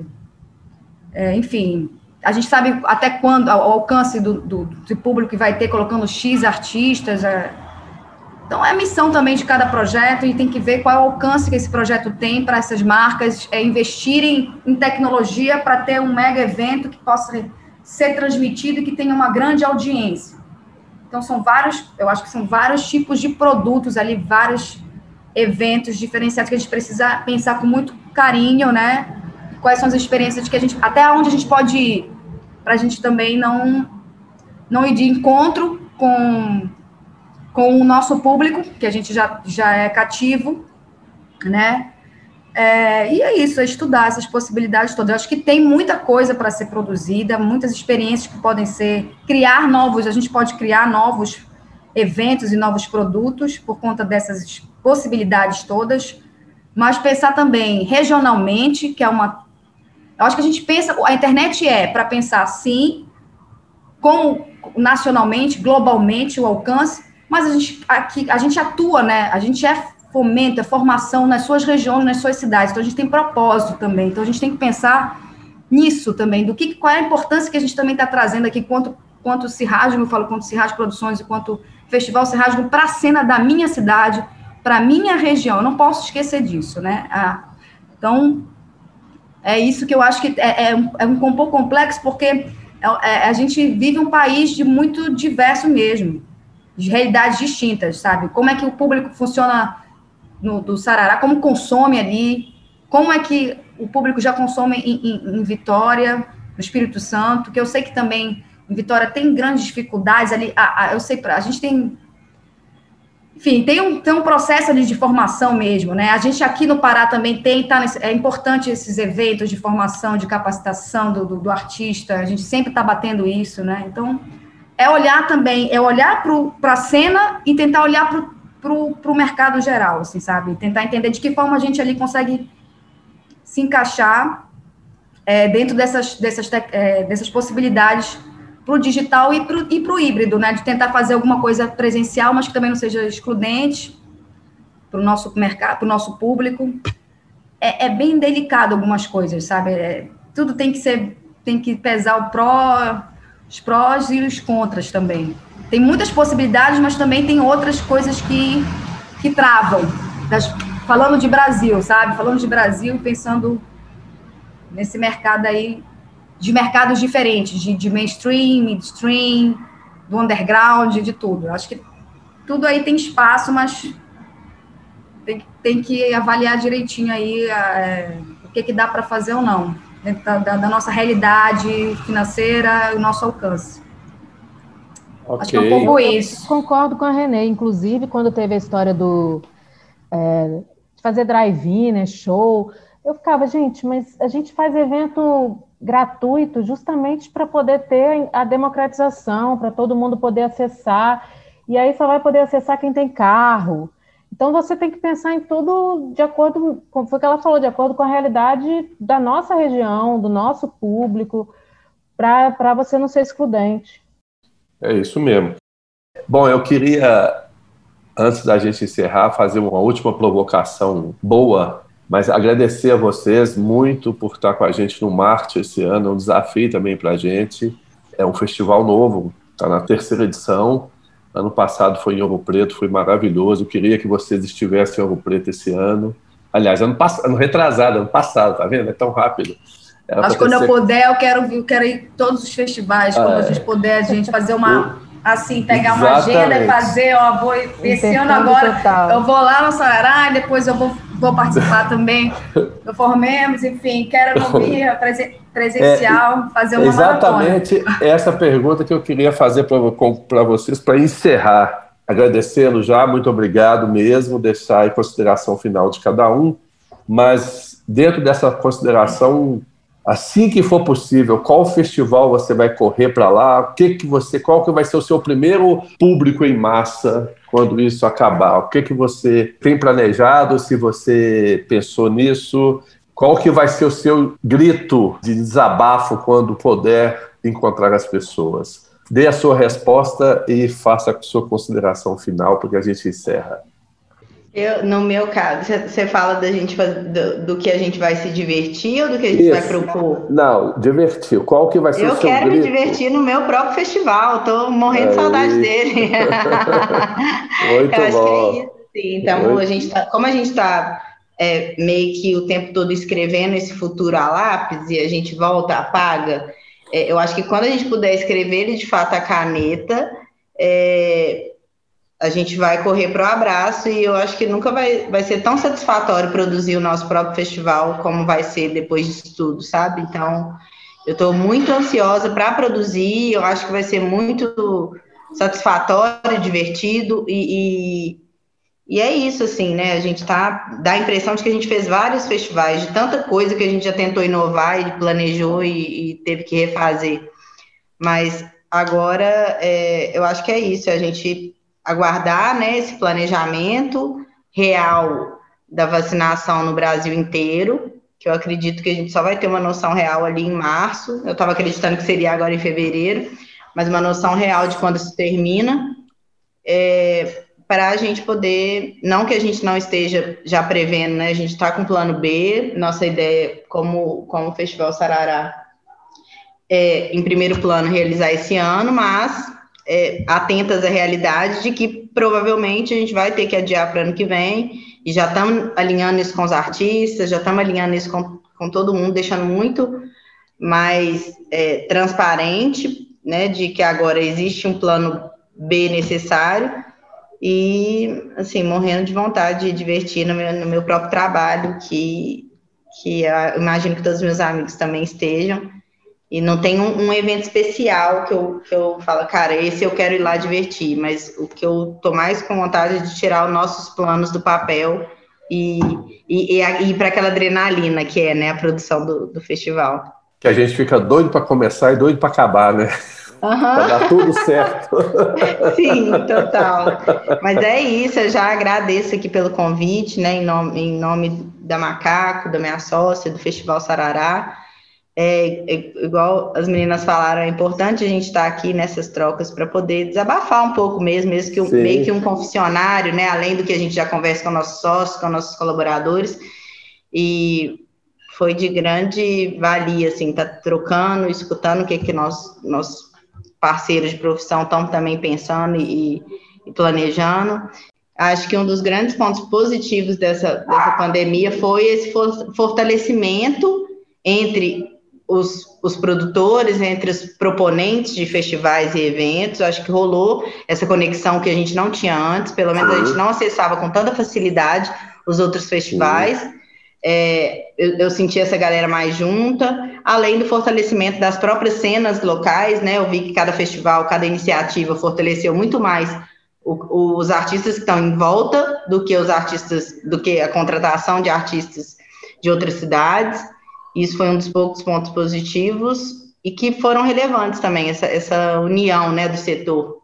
é, enfim, a gente sabe até quando, o alcance do, do, do, público que vai ter colocando X artistas. É, então, é a missão também de cada projeto e tem que ver qual é o alcance que esse projeto tem para essas marcas é, investirem em tecnologia para ter um mega evento que possa ser transmitido e que tenha uma grande audiência. Então, são vários, eu acho que são vários tipos de produtos ali, vários eventos diferenciados que a gente precisa pensar com muito carinho, né? Quais são as experiências que a gente, até onde a gente pode ir, para a gente também não, não ir de encontro com, com o nosso público, que a gente já, já é cativo, né? É, e é isso, é estudar essas possibilidades todas. Eu acho que tem muita coisa para ser produzida, muitas experiências que podem ser, criar novos, a gente pode criar novos eventos e novos produtos por conta dessas possibilidades todas, mas pensar também regionalmente, que é uma eu acho que a gente pensa, a internet é para pensar sim, como nacionalmente, globalmente o alcance, mas a gente aqui a gente atua, né? A gente é fomento, é formação nas suas regiões, nas suas cidades. Então a gente tem propósito também. Então a gente tem que pensar nisso também, do que qual é a importância que a gente também está trazendo aqui quanto quanto Cirrasgo, eu falo quanto Cirrasgo Produções e quanto Festival Cirrasgo para a cena da minha cidade, para a minha região. Eu não posso esquecer disso, né? Ah, então, é isso que eu acho que é, é, um, é um pouco complexo, porque é, é, a gente vive um país de muito diverso mesmo, de realidades distintas, sabe? Como é que o público funciona no, do Sarará, como consome ali, como é que o público já consome em, em, em Vitória, no Espírito Santo, que eu sei que também em Vitória tem grandes dificuldades ali. A, a, eu sei, a gente tem. Enfim, tem um, tem um processo ali de formação mesmo, né? A gente aqui no Pará também tem, tá nesse, é importante esses eventos de formação, de capacitação do, do, do artista, a gente sempre está batendo isso, né? Então, é olhar também, é olhar para a cena e tentar olhar para o mercado geral, assim, sabe? Tentar entender de que forma a gente ali consegue se encaixar é, dentro dessas, dessas, é, dessas possibilidades para o digital e para o híbrido, né? De tentar fazer alguma coisa presencial, mas que também não seja excludente para o nosso mercado, para o nosso público. É, é, bem delicado algumas coisas, sabe? É, tudo tem que ser, tem que pesar o pró, os prós e os contras também. Tem muitas possibilidades, mas também tem outras coisas que, que travam. Das, falando de Brasil, sabe? Falando de Brasil, pensando nesse mercado aí de mercados diferentes, de, de mainstream, midstream, do underground, de tudo. Eu acho que tudo aí tem espaço, mas tem, tem que avaliar direitinho aí é, o que, que dá para fazer ou não, dentro da, da, da, nossa realidade financeira e o nosso alcance. Okay. Acho que é um pouco isso. Eu concordo com a Renê, inclusive quando teve a história do é, fazer drive-in, né, show, eu ficava, gente, mas a gente faz evento gratuito justamente para poder ter a democratização, para todo mundo poder acessar, e aí só vai poder acessar quem tem carro. Então você tem que pensar em tudo de acordo, como foi que ela falou, de acordo com a realidade da nossa região, do nosso público, para você não ser excludente. É isso mesmo. Bom, eu queria, antes da gente encerrar, fazer uma última provocação boa mas agradecer a vocês muito por estar com a gente no Marte esse ano, é um desafio também para a gente. É um festival novo, está na terceira edição. Ano passado foi em Ouro Preto, foi maravilhoso. Eu queria que vocês estivessem em Ouro Preto esse ano. Aliás, ano, passado, ano retrasado, ano passado, tá vendo? É tão rápido. Era Acho que quando eu puder, eu quero, eu quero ir todos os festivais, ah, quando a gente puder, a gente fazer uma assim, pegar Exatamente. uma agenda e fazer, ó, vou esse ano agora, total. eu vou lá no Sarará, depois eu vou, vou participar também do Formemos, enfim, quero ouvir presencial, é, fazer uma Exatamente maratona. essa pergunta que eu queria fazer para vocês, para encerrar. Agradecendo já, muito obrigado mesmo, deixar em consideração final de cada um, mas dentro dessa consideração assim que for possível, qual festival você vai correr para lá, o que que você, qual que vai ser o seu primeiro público em massa quando isso acabar? O que que você tem planejado? Se você pensou nisso, qual que vai ser o seu grito de desabafo quando puder encontrar as pessoas? Dê a sua resposta e faça a sua consideração final, porque a gente encerra. Eu, no meu caso, você fala da gente do, do, que a gente vai se divertir ou do que a gente Isso. vai propor? Não, divertir. Qual que vai ser eu o seu Eu quero grito? me divertir no meu próprio festival. Estou morrendo de saudade dele. Muito eu bom. acho que é isso. Sim. Então, Muito. a gente tá, como a gente está é, meio que o tempo todo escrevendo esse futuro a lápis e a gente volta, apaga, é, eu acho que quando a gente puder escrever ele de fato a caneta, é, a gente vai correr para o abraço e eu acho que nunca vai, vai ser tão satisfatório produzir o nosso próprio festival como vai ser depois disso tudo, sabe? Então, eu estou muito ansiosa para produzir, eu acho que vai ser muito satisfatório, divertido e, e, e, é isso, assim, né? A gente tá, dá a impressão de que a gente fez vários festivais, de tanta coisa que a gente já tentou inovar e planejou e, e teve que refazer. Mas agora, é, eu acho que é isso, a gente aguardar né, esse planejamento real da vacinação no Brasil inteiro, que eu acredito que a gente só vai ter uma noção real ali em março. Eu estava acreditando que seria agora em fevereiro, mas uma noção real de quando isso termina. É, para a gente poder, não que a gente não esteja já prevendo, né? A gente está com plano B, nossa ideia, como, como o Festival Sarará, é, em primeiro plano, realizar esse ano, mas é, atentas à realidade de que provavelmente a gente vai ter que adiar para ano que vem, e já estamos alinhando isso com os artistas, já estamos alinhando isso com, com todo mundo, deixando muito mais é, transparente, né, de que agora existe um plano B necessário, e, assim, morrendo de vontade de divertir no meu, no meu próprio trabalho, que, que imagino que todos os meus amigos também estejam, e não tem um, um, evento especial que eu, que eu falo, cara, esse eu quero ir lá divertir, mas o que eu tô mais com vontade é de tirar os nossos planos do papel e, e, e ir para aquela adrenalina que é né, a produção do, do festival. Que a gente fica doido para começar e doido para acabar, né? Uhum. para dar tudo certo. Sim, total. Mas é isso, eu já agradeço aqui pelo convite, né, em nome, em nome da Macaco, da minha sócia, do Festival Sarará. É, é, igual as meninas falaram, é importante a gente estar aqui nessas trocas para poder desabafar um pouco mesmo, mesmo que um, meio que um confessionário, né? Além do que a gente já conversa com nossos sócios, com nossos colaboradores. E foi de grande valia, assim, tá trocando, escutando o que que nós, nossos parceiros de profissão estão também pensando e, e planejando. Acho que um dos grandes pontos positivos dessa, dessa pandemia foi esse fortalecimento entre os, os produtores, entre os proponentes de festivais e eventos, acho que rolou essa conexão que a gente não tinha antes, pelo menos a gente não acessava com tanta facilidade os outros festivais. É, eu, eu, senti essa galera mais junta, além do fortalecimento das próprias cenas locais, né? Eu vi que cada festival, cada iniciativa fortaleceu muito mais o, os artistas que estão em volta do que os artistas, do que a contratação de artistas de outras cidades. Isso foi um dos poucos pontos positivos e que foram relevantes também, essa, essa união né, do setor.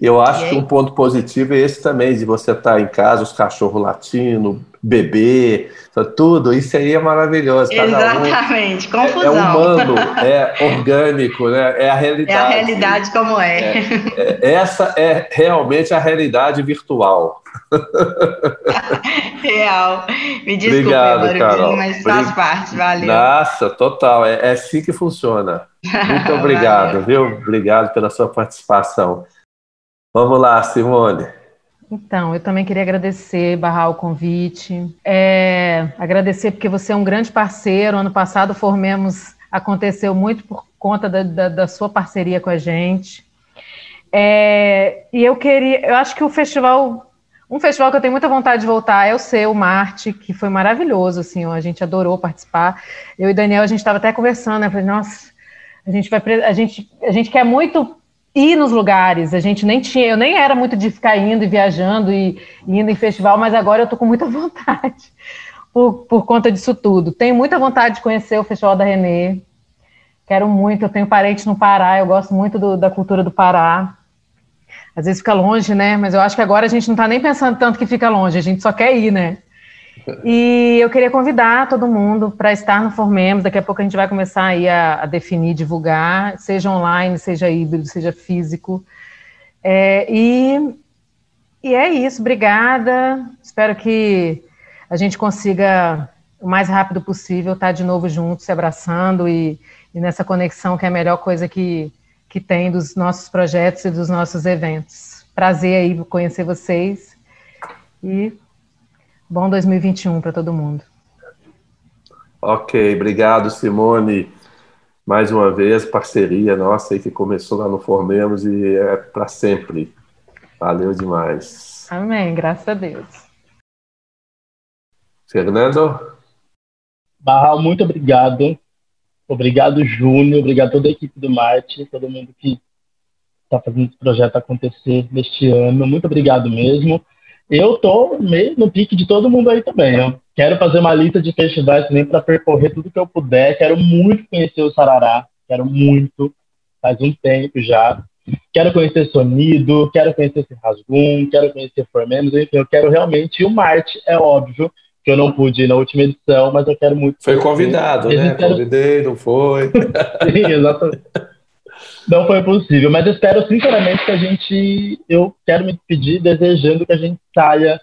Eu acho que um ponto positivo é esse também, de você estar em casa, os cachorros latindo, bebê, tudo, isso aí é maravilhoso. Exatamente, um confusão. É, é, humano, é orgânico, né? é a realidade. É a realidade como é. é. é essa é realmente a realidade virtual. Real. Me desculpe, Obrigado, Carol. mas faz parte, valeu. Nossa, total, é, é assim que funciona. Muito obrigado, viu? Obrigado pela sua participação. Vamos lá, Simone. Então, eu também queria agradecer, barrar o convite. É, agradecer porque você é um grande parceiro. Ano passado, Formemos aconteceu muito por conta da, da, da sua parceria com a gente. É, e eu queria, eu acho que o festival um festival que eu tenho muita vontade de voltar é o seu, Marte, que foi maravilhoso, assim, a gente adorou participar. Eu e Daniel, a gente estava até conversando, né? Falei, nossa, a gente vai, a gente, a gente quer muito ir nos lugares. A gente nem tinha, eu nem era muito de ficar indo e viajando e, e indo em festival, mas agora eu tô com muita vontade por, por conta disso tudo. Tenho muita vontade de conhecer o Festival da Renê. Quero muito, eu tenho parentes no Pará, eu gosto muito do, da cultura do Pará às vezes fica longe, né? Mas eu acho que agora a gente não está nem pensando tanto que fica longe, a gente só quer ir, né? E eu queria convidar todo mundo para estar no Formemos. Daqui a pouco a gente vai começar aí a, a definir, divulgar, seja online, seja híbrido, seja físico. É, e, e é isso, obrigada. Espero que a gente consiga, o mais rápido possível, estar de novo juntos, se abraçando e, e nessa conexão que é a melhor coisa que, que tem dos nossos projetos e dos nossos eventos. Prazer aí conhecer vocês e bom 2021 para todo mundo. Ok, obrigado, Simone. Mais uma vez, parceria nossa aí que começou lá no Formemos e é para sempre. Valeu demais. Amém, graças a Deus. Fernando? Barral, muito obrigado Obrigado, Júnior. Obrigado a toda a equipe do Marte, todo mundo que está fazendo esse projeto acontecer neste ano. Muito obrigado mesmo. Eu estou no pique de todo mundo aí também. Eu quero fazer uma lista de festivais também para percorrer tudo que eu puder. Quero muito conhecer o Sarará. Quero muito. Faz um tempo já. Quero conhecer Sonido, quero conhecer Rasgum, quero conhecer Formemos, enfim, eu quero realmente. o Marte, é óbvio, que eu não pude ir na última edição, mas eu quero muito. Foi convidado, né? Quero... Convidei, não foi. Sim, exatamente. Não foi possível, mas espero sinceramente que a gente. Eu quero me despedir desejando que a gente saia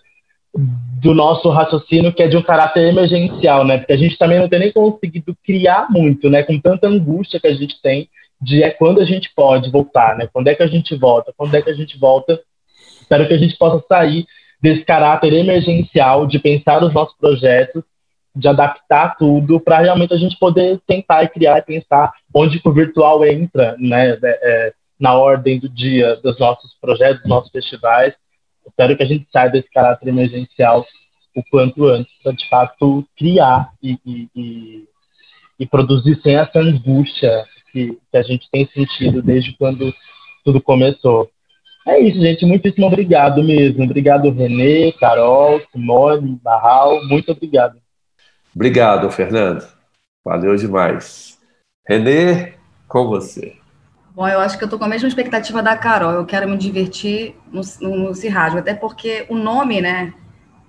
do nosso raciocínio, que é de um caráter emergencial, né? Porque a gente também não tem nem conseguido criar muito, né? Com tanta angústia que a gente tem de é quando a gente pode voltar, né? Quando é que a gente volta? Quando é que a gente volta? Espero que a gente possa sair desse caráter emergencial de pensar os nossos projetos de adaptar tudo para realmente a gente poder tentar e criar e pensar onde o virtual entra né, é, é, na ordem do dia dos nossos projetos, dos nossos festivais. Espero que a gente saia desse caráter emergencial o quanto antes para, de fato, criar e, e, e, e, produzir sem essa angústia que, que a gente tem sentido desde quando tudo começou. É isso, gente. Muitíssimo obrigado mesmo. Obrigado, Renê, Carol, Simone, Barral. Muito obrigado. Obrigado, Fernando. Valeu demais. Renê, com você. Bom, eu acho que eu estou com a mesma expectativa da Carol. Eu quero me divertir no, no, no Cirrasgo, até porque o nome, né?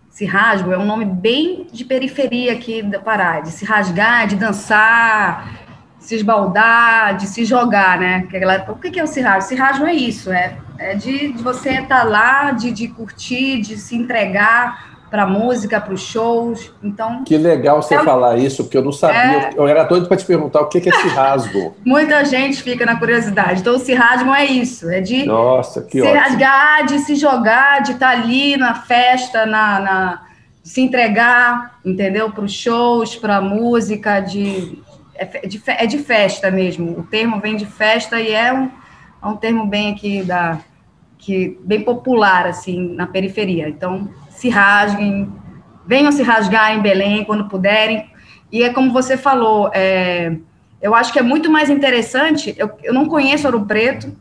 Cirrasgo é um nome bem de periferia aqui da Pará, de se rasgar, de dançar, se esbaldar, de se jogar, né? O que é o cirrasgo? Cirrasgo é isso, é, é de, de você estar tá lá, de, de curtir, de se entregar, para música, para os shows. Então. Que legal você é, falar isso, porque eu não sabia. É, eu era doido para te perguntar o que é esse rasgo. Muita gente fica na curiosidade. Então, o rasgo é isso: é de Nossa, que se ótimo. rasgar, de se jogar, de estar tá ali na festa, na, na se entregar, entendeu? Para os shows, para a música, de é, de é de festa mesmo. O termo vem de festa e é um, é um termo bem aqui da que bem popular assim na periferia. Então se rasguem, venham se rasgar em Belém quando puderem. E é como você falou, é, eu acho que é muito mais interessante. Eu, eu não conheço Ouro Preto,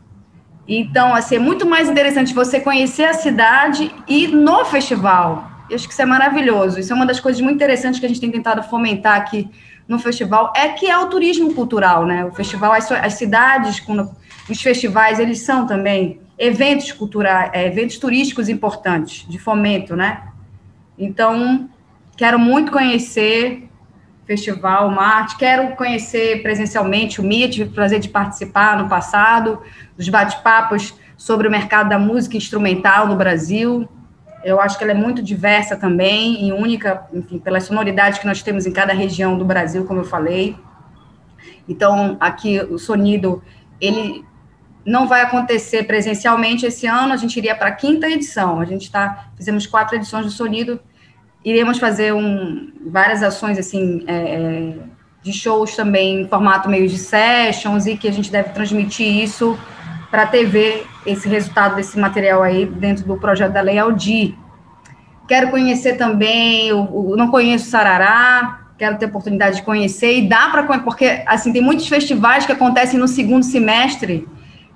então assim, é muito mais interessante você conhecer a cidade e no festival. Eu acho que isso é maravilhoso. Isso é uma das coisas muito interessantes que a gente tem tentado fomentar aqui no festival, é que é o turismo cultural, né? O festival, as, as cidades, quando, os festivais, eles são também eventos culturais, é, eventos turísticos importantes, de fomento, né? Então, quero muito conhecer o Festival Marte, quero conhecer presencialmente o MIT, tive o prazer de participar no passado, dos bate-papos sobre o mercado da música instrumental no Brasil. Eu acho que ela é muito diversa também e única, enfim, pela sonoridade que nós temos em cada região do Brasil, como eu falei. Então, aqui o sonido, ele não vai acontecer presencialmente esse ano, a gente iria para a quinta edição. A gente está, fizemos quatro edições do Sonido, iremos fazer um, várias ações assim é, é, de shows também em formato meio de sessions e que a gente deve transmitir isso para a TV, esse resultado desse material aí dentro do projeto da Lei Aldi. Quero conhecer também, o não conheço Sarará, quero ter oportunidade de conhecer e dá para porque assim tem muitos festivais que acontecem no segundo semestre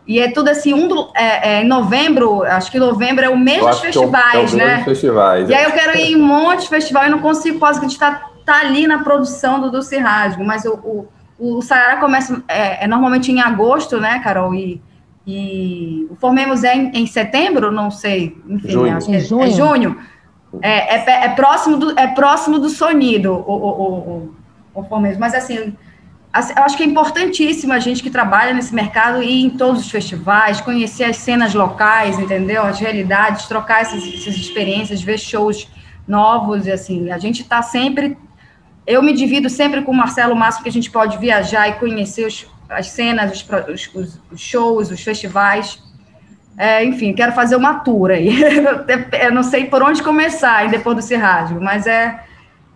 e é tudo assim, um do, é, é, em novembro, acho que novembro é o mês dos festivais, é o, né? festivais, e aí eu quero ir em um monte de festival e não consigo, quase que a gente está tá ali na produção do, do Cirrasgo, mas o, o, o Saara começa é, é, normalmente em agosto, né, Carol? E, e o Formemos é em, em setembro, não sei, enfim, junho. acho que é, junho. É, junho. É, é, é, próximo do, é próximo do Sonido, o, o, o, o Formemos, mas assim eu acho que é importantíssimo a gente que trabalha nesse mercado ir em todos os festivais, conhecer as cenas locais, entendeu? As realidades, trocar essas, essas experiências, ver shows novos, e assim, a gente está sempre. Eu me divido sempre com o Marcelo o máximo que a gente pode viajar e conhecer os, as cenas, os, os, os shows, os festivais. É, enfim, quero fazer uma tour aí. eu não sei por onde começar depois do Cirrasgo, mas é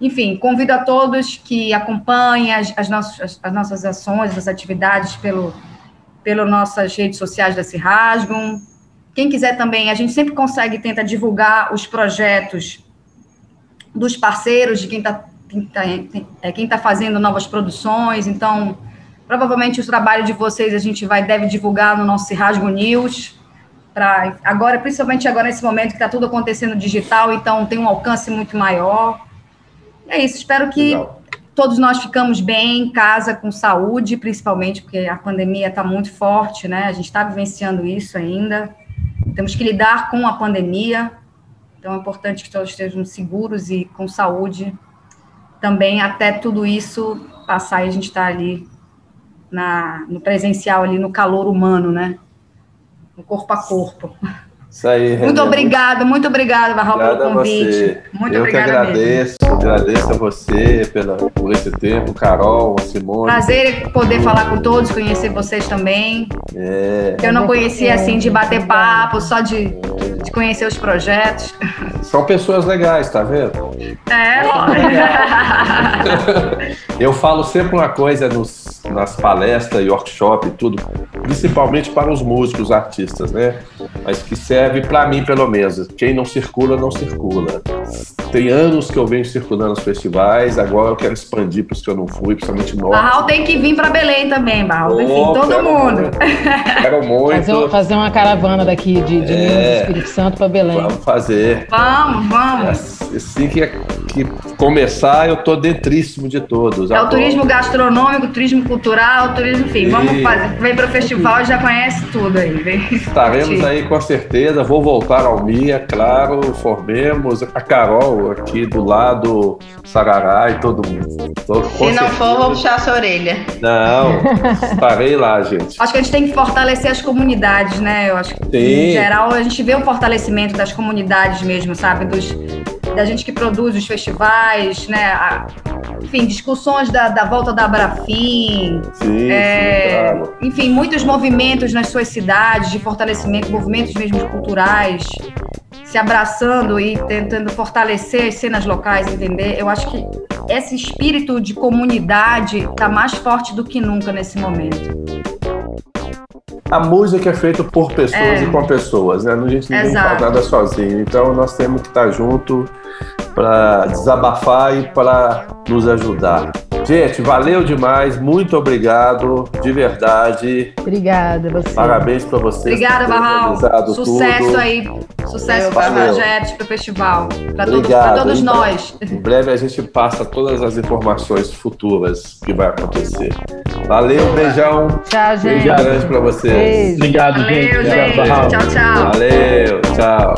enfim, convido a todos que acompanhem as, as, nossas, as nossas ações, as atividades pelo, pelas nossas redes sociais da Cirrasgum. Quem quiser também, a gente sempre consegue tenta divulgar os projetos dos parceiros, de quem está quem tá, é, tá fazendo novas produções. Então, provavelmente o trabalho de vocês a gente vai deve divulgar no nosso Cirrasgo News. Pra, agora, principalmente agora nesse momento que está tudo acontecendo digital, então tem um alcance muito maior. É isso, espero que Legal. todos nós ficamos bem em casa, com saúde, principalmente porque a pandemia está muito forte, né? A gente está vivenciando isso ainda. Temos que lidar com a pandemia, então é importante que todos estejam seguros e com saúde também, até tudo isso passar e a gente estar tá ali na, no presencial ali, no calor humano, né? No corpo a corpo. Isso aí, René. Muito obrigada, muito obrigada, Barral, pelo convite. Muito Eu obrigada que agradeço, mesmo. Agradeço a você pela, por esse tempo, Carol, Simone. Prazer poder falar com todos, conhecer vocês também. É, Eu não conhecia assim de bater papo, só de, de conhecer os projetos. são pessoas legais, tá vendo? É, Eu falo sempre uma coisa nos, nas palestras e workshop e tudo, principalmente para os músicos, artistas, né? Mas que serve para mim, pelo menos. Quem não circula, não circula. Tem anos que eu venho circulando nos festivais, agora eu quero expandir para os que eu não fui, principalmente norte. Barral tem que vir para Belém também, Barral. Oh, todo quero mundo. muito. Quero muito. Fazer, fazer uma caravana daqui de, de É. Minas do Espírito Santo para Belém. Vamos fazer. Vamos, vamos. Assim que, que começar, eu tô dentríssimo de todos. É o Adoro. turismo gastronômico, turismo cultural, turismo, enfim, vamos E- fazer. Vem para o festival e já conhece tudo aí. Vem. Estaremos aí com certeza. Vou voltar ao Mia, claro. Formemos a Carol aqui do lado, Sarará e todo mundo. Se não certeza. for, vou puxar sua orelha. Não, estarei lá, gente. Acho que a gente tem que fortalecer as comunidades, né? Eu acho que, Sim. em geral, a gente vê o fortalecimento das comunidades mesmo, sabe? Dos, da gente que produz os festivais, né? A- enfim, discussões da, da volta da Abrafim, Sim, é, sim, claro. enfim, muitos movimentos nas suas cidades de fortalecimento, movimentos mesmo culturais, se abraçando e tentando fortalecer as cenas locais, entender? Eu acho que esse espírito de comunidade está mais forte do que nunca nesse momento. A música é feita por pessoas É. e com pessoas, né? A gente Exato. faz nada sozinho. Então nós temos que estar junto para desabafar e para nos ajudar. Gente, valeu demais, muito obrigado, de verdade. Obrigada você. Parabéns para vocês. Obrigada, Barral. Sucesso tudo. aí. Sucesso para os valeu. projetos, para o festival. Para pra todos nós. Em breve a gente passa todas as informações futuras que vai acontecer. Valeu, beijão. Tchau, gente. Beijo grande para vocês. Beijo. Obrigado, gente. Valeu, Obrigado, gente. Barral. Tchau, tchau. Valeu, tchau.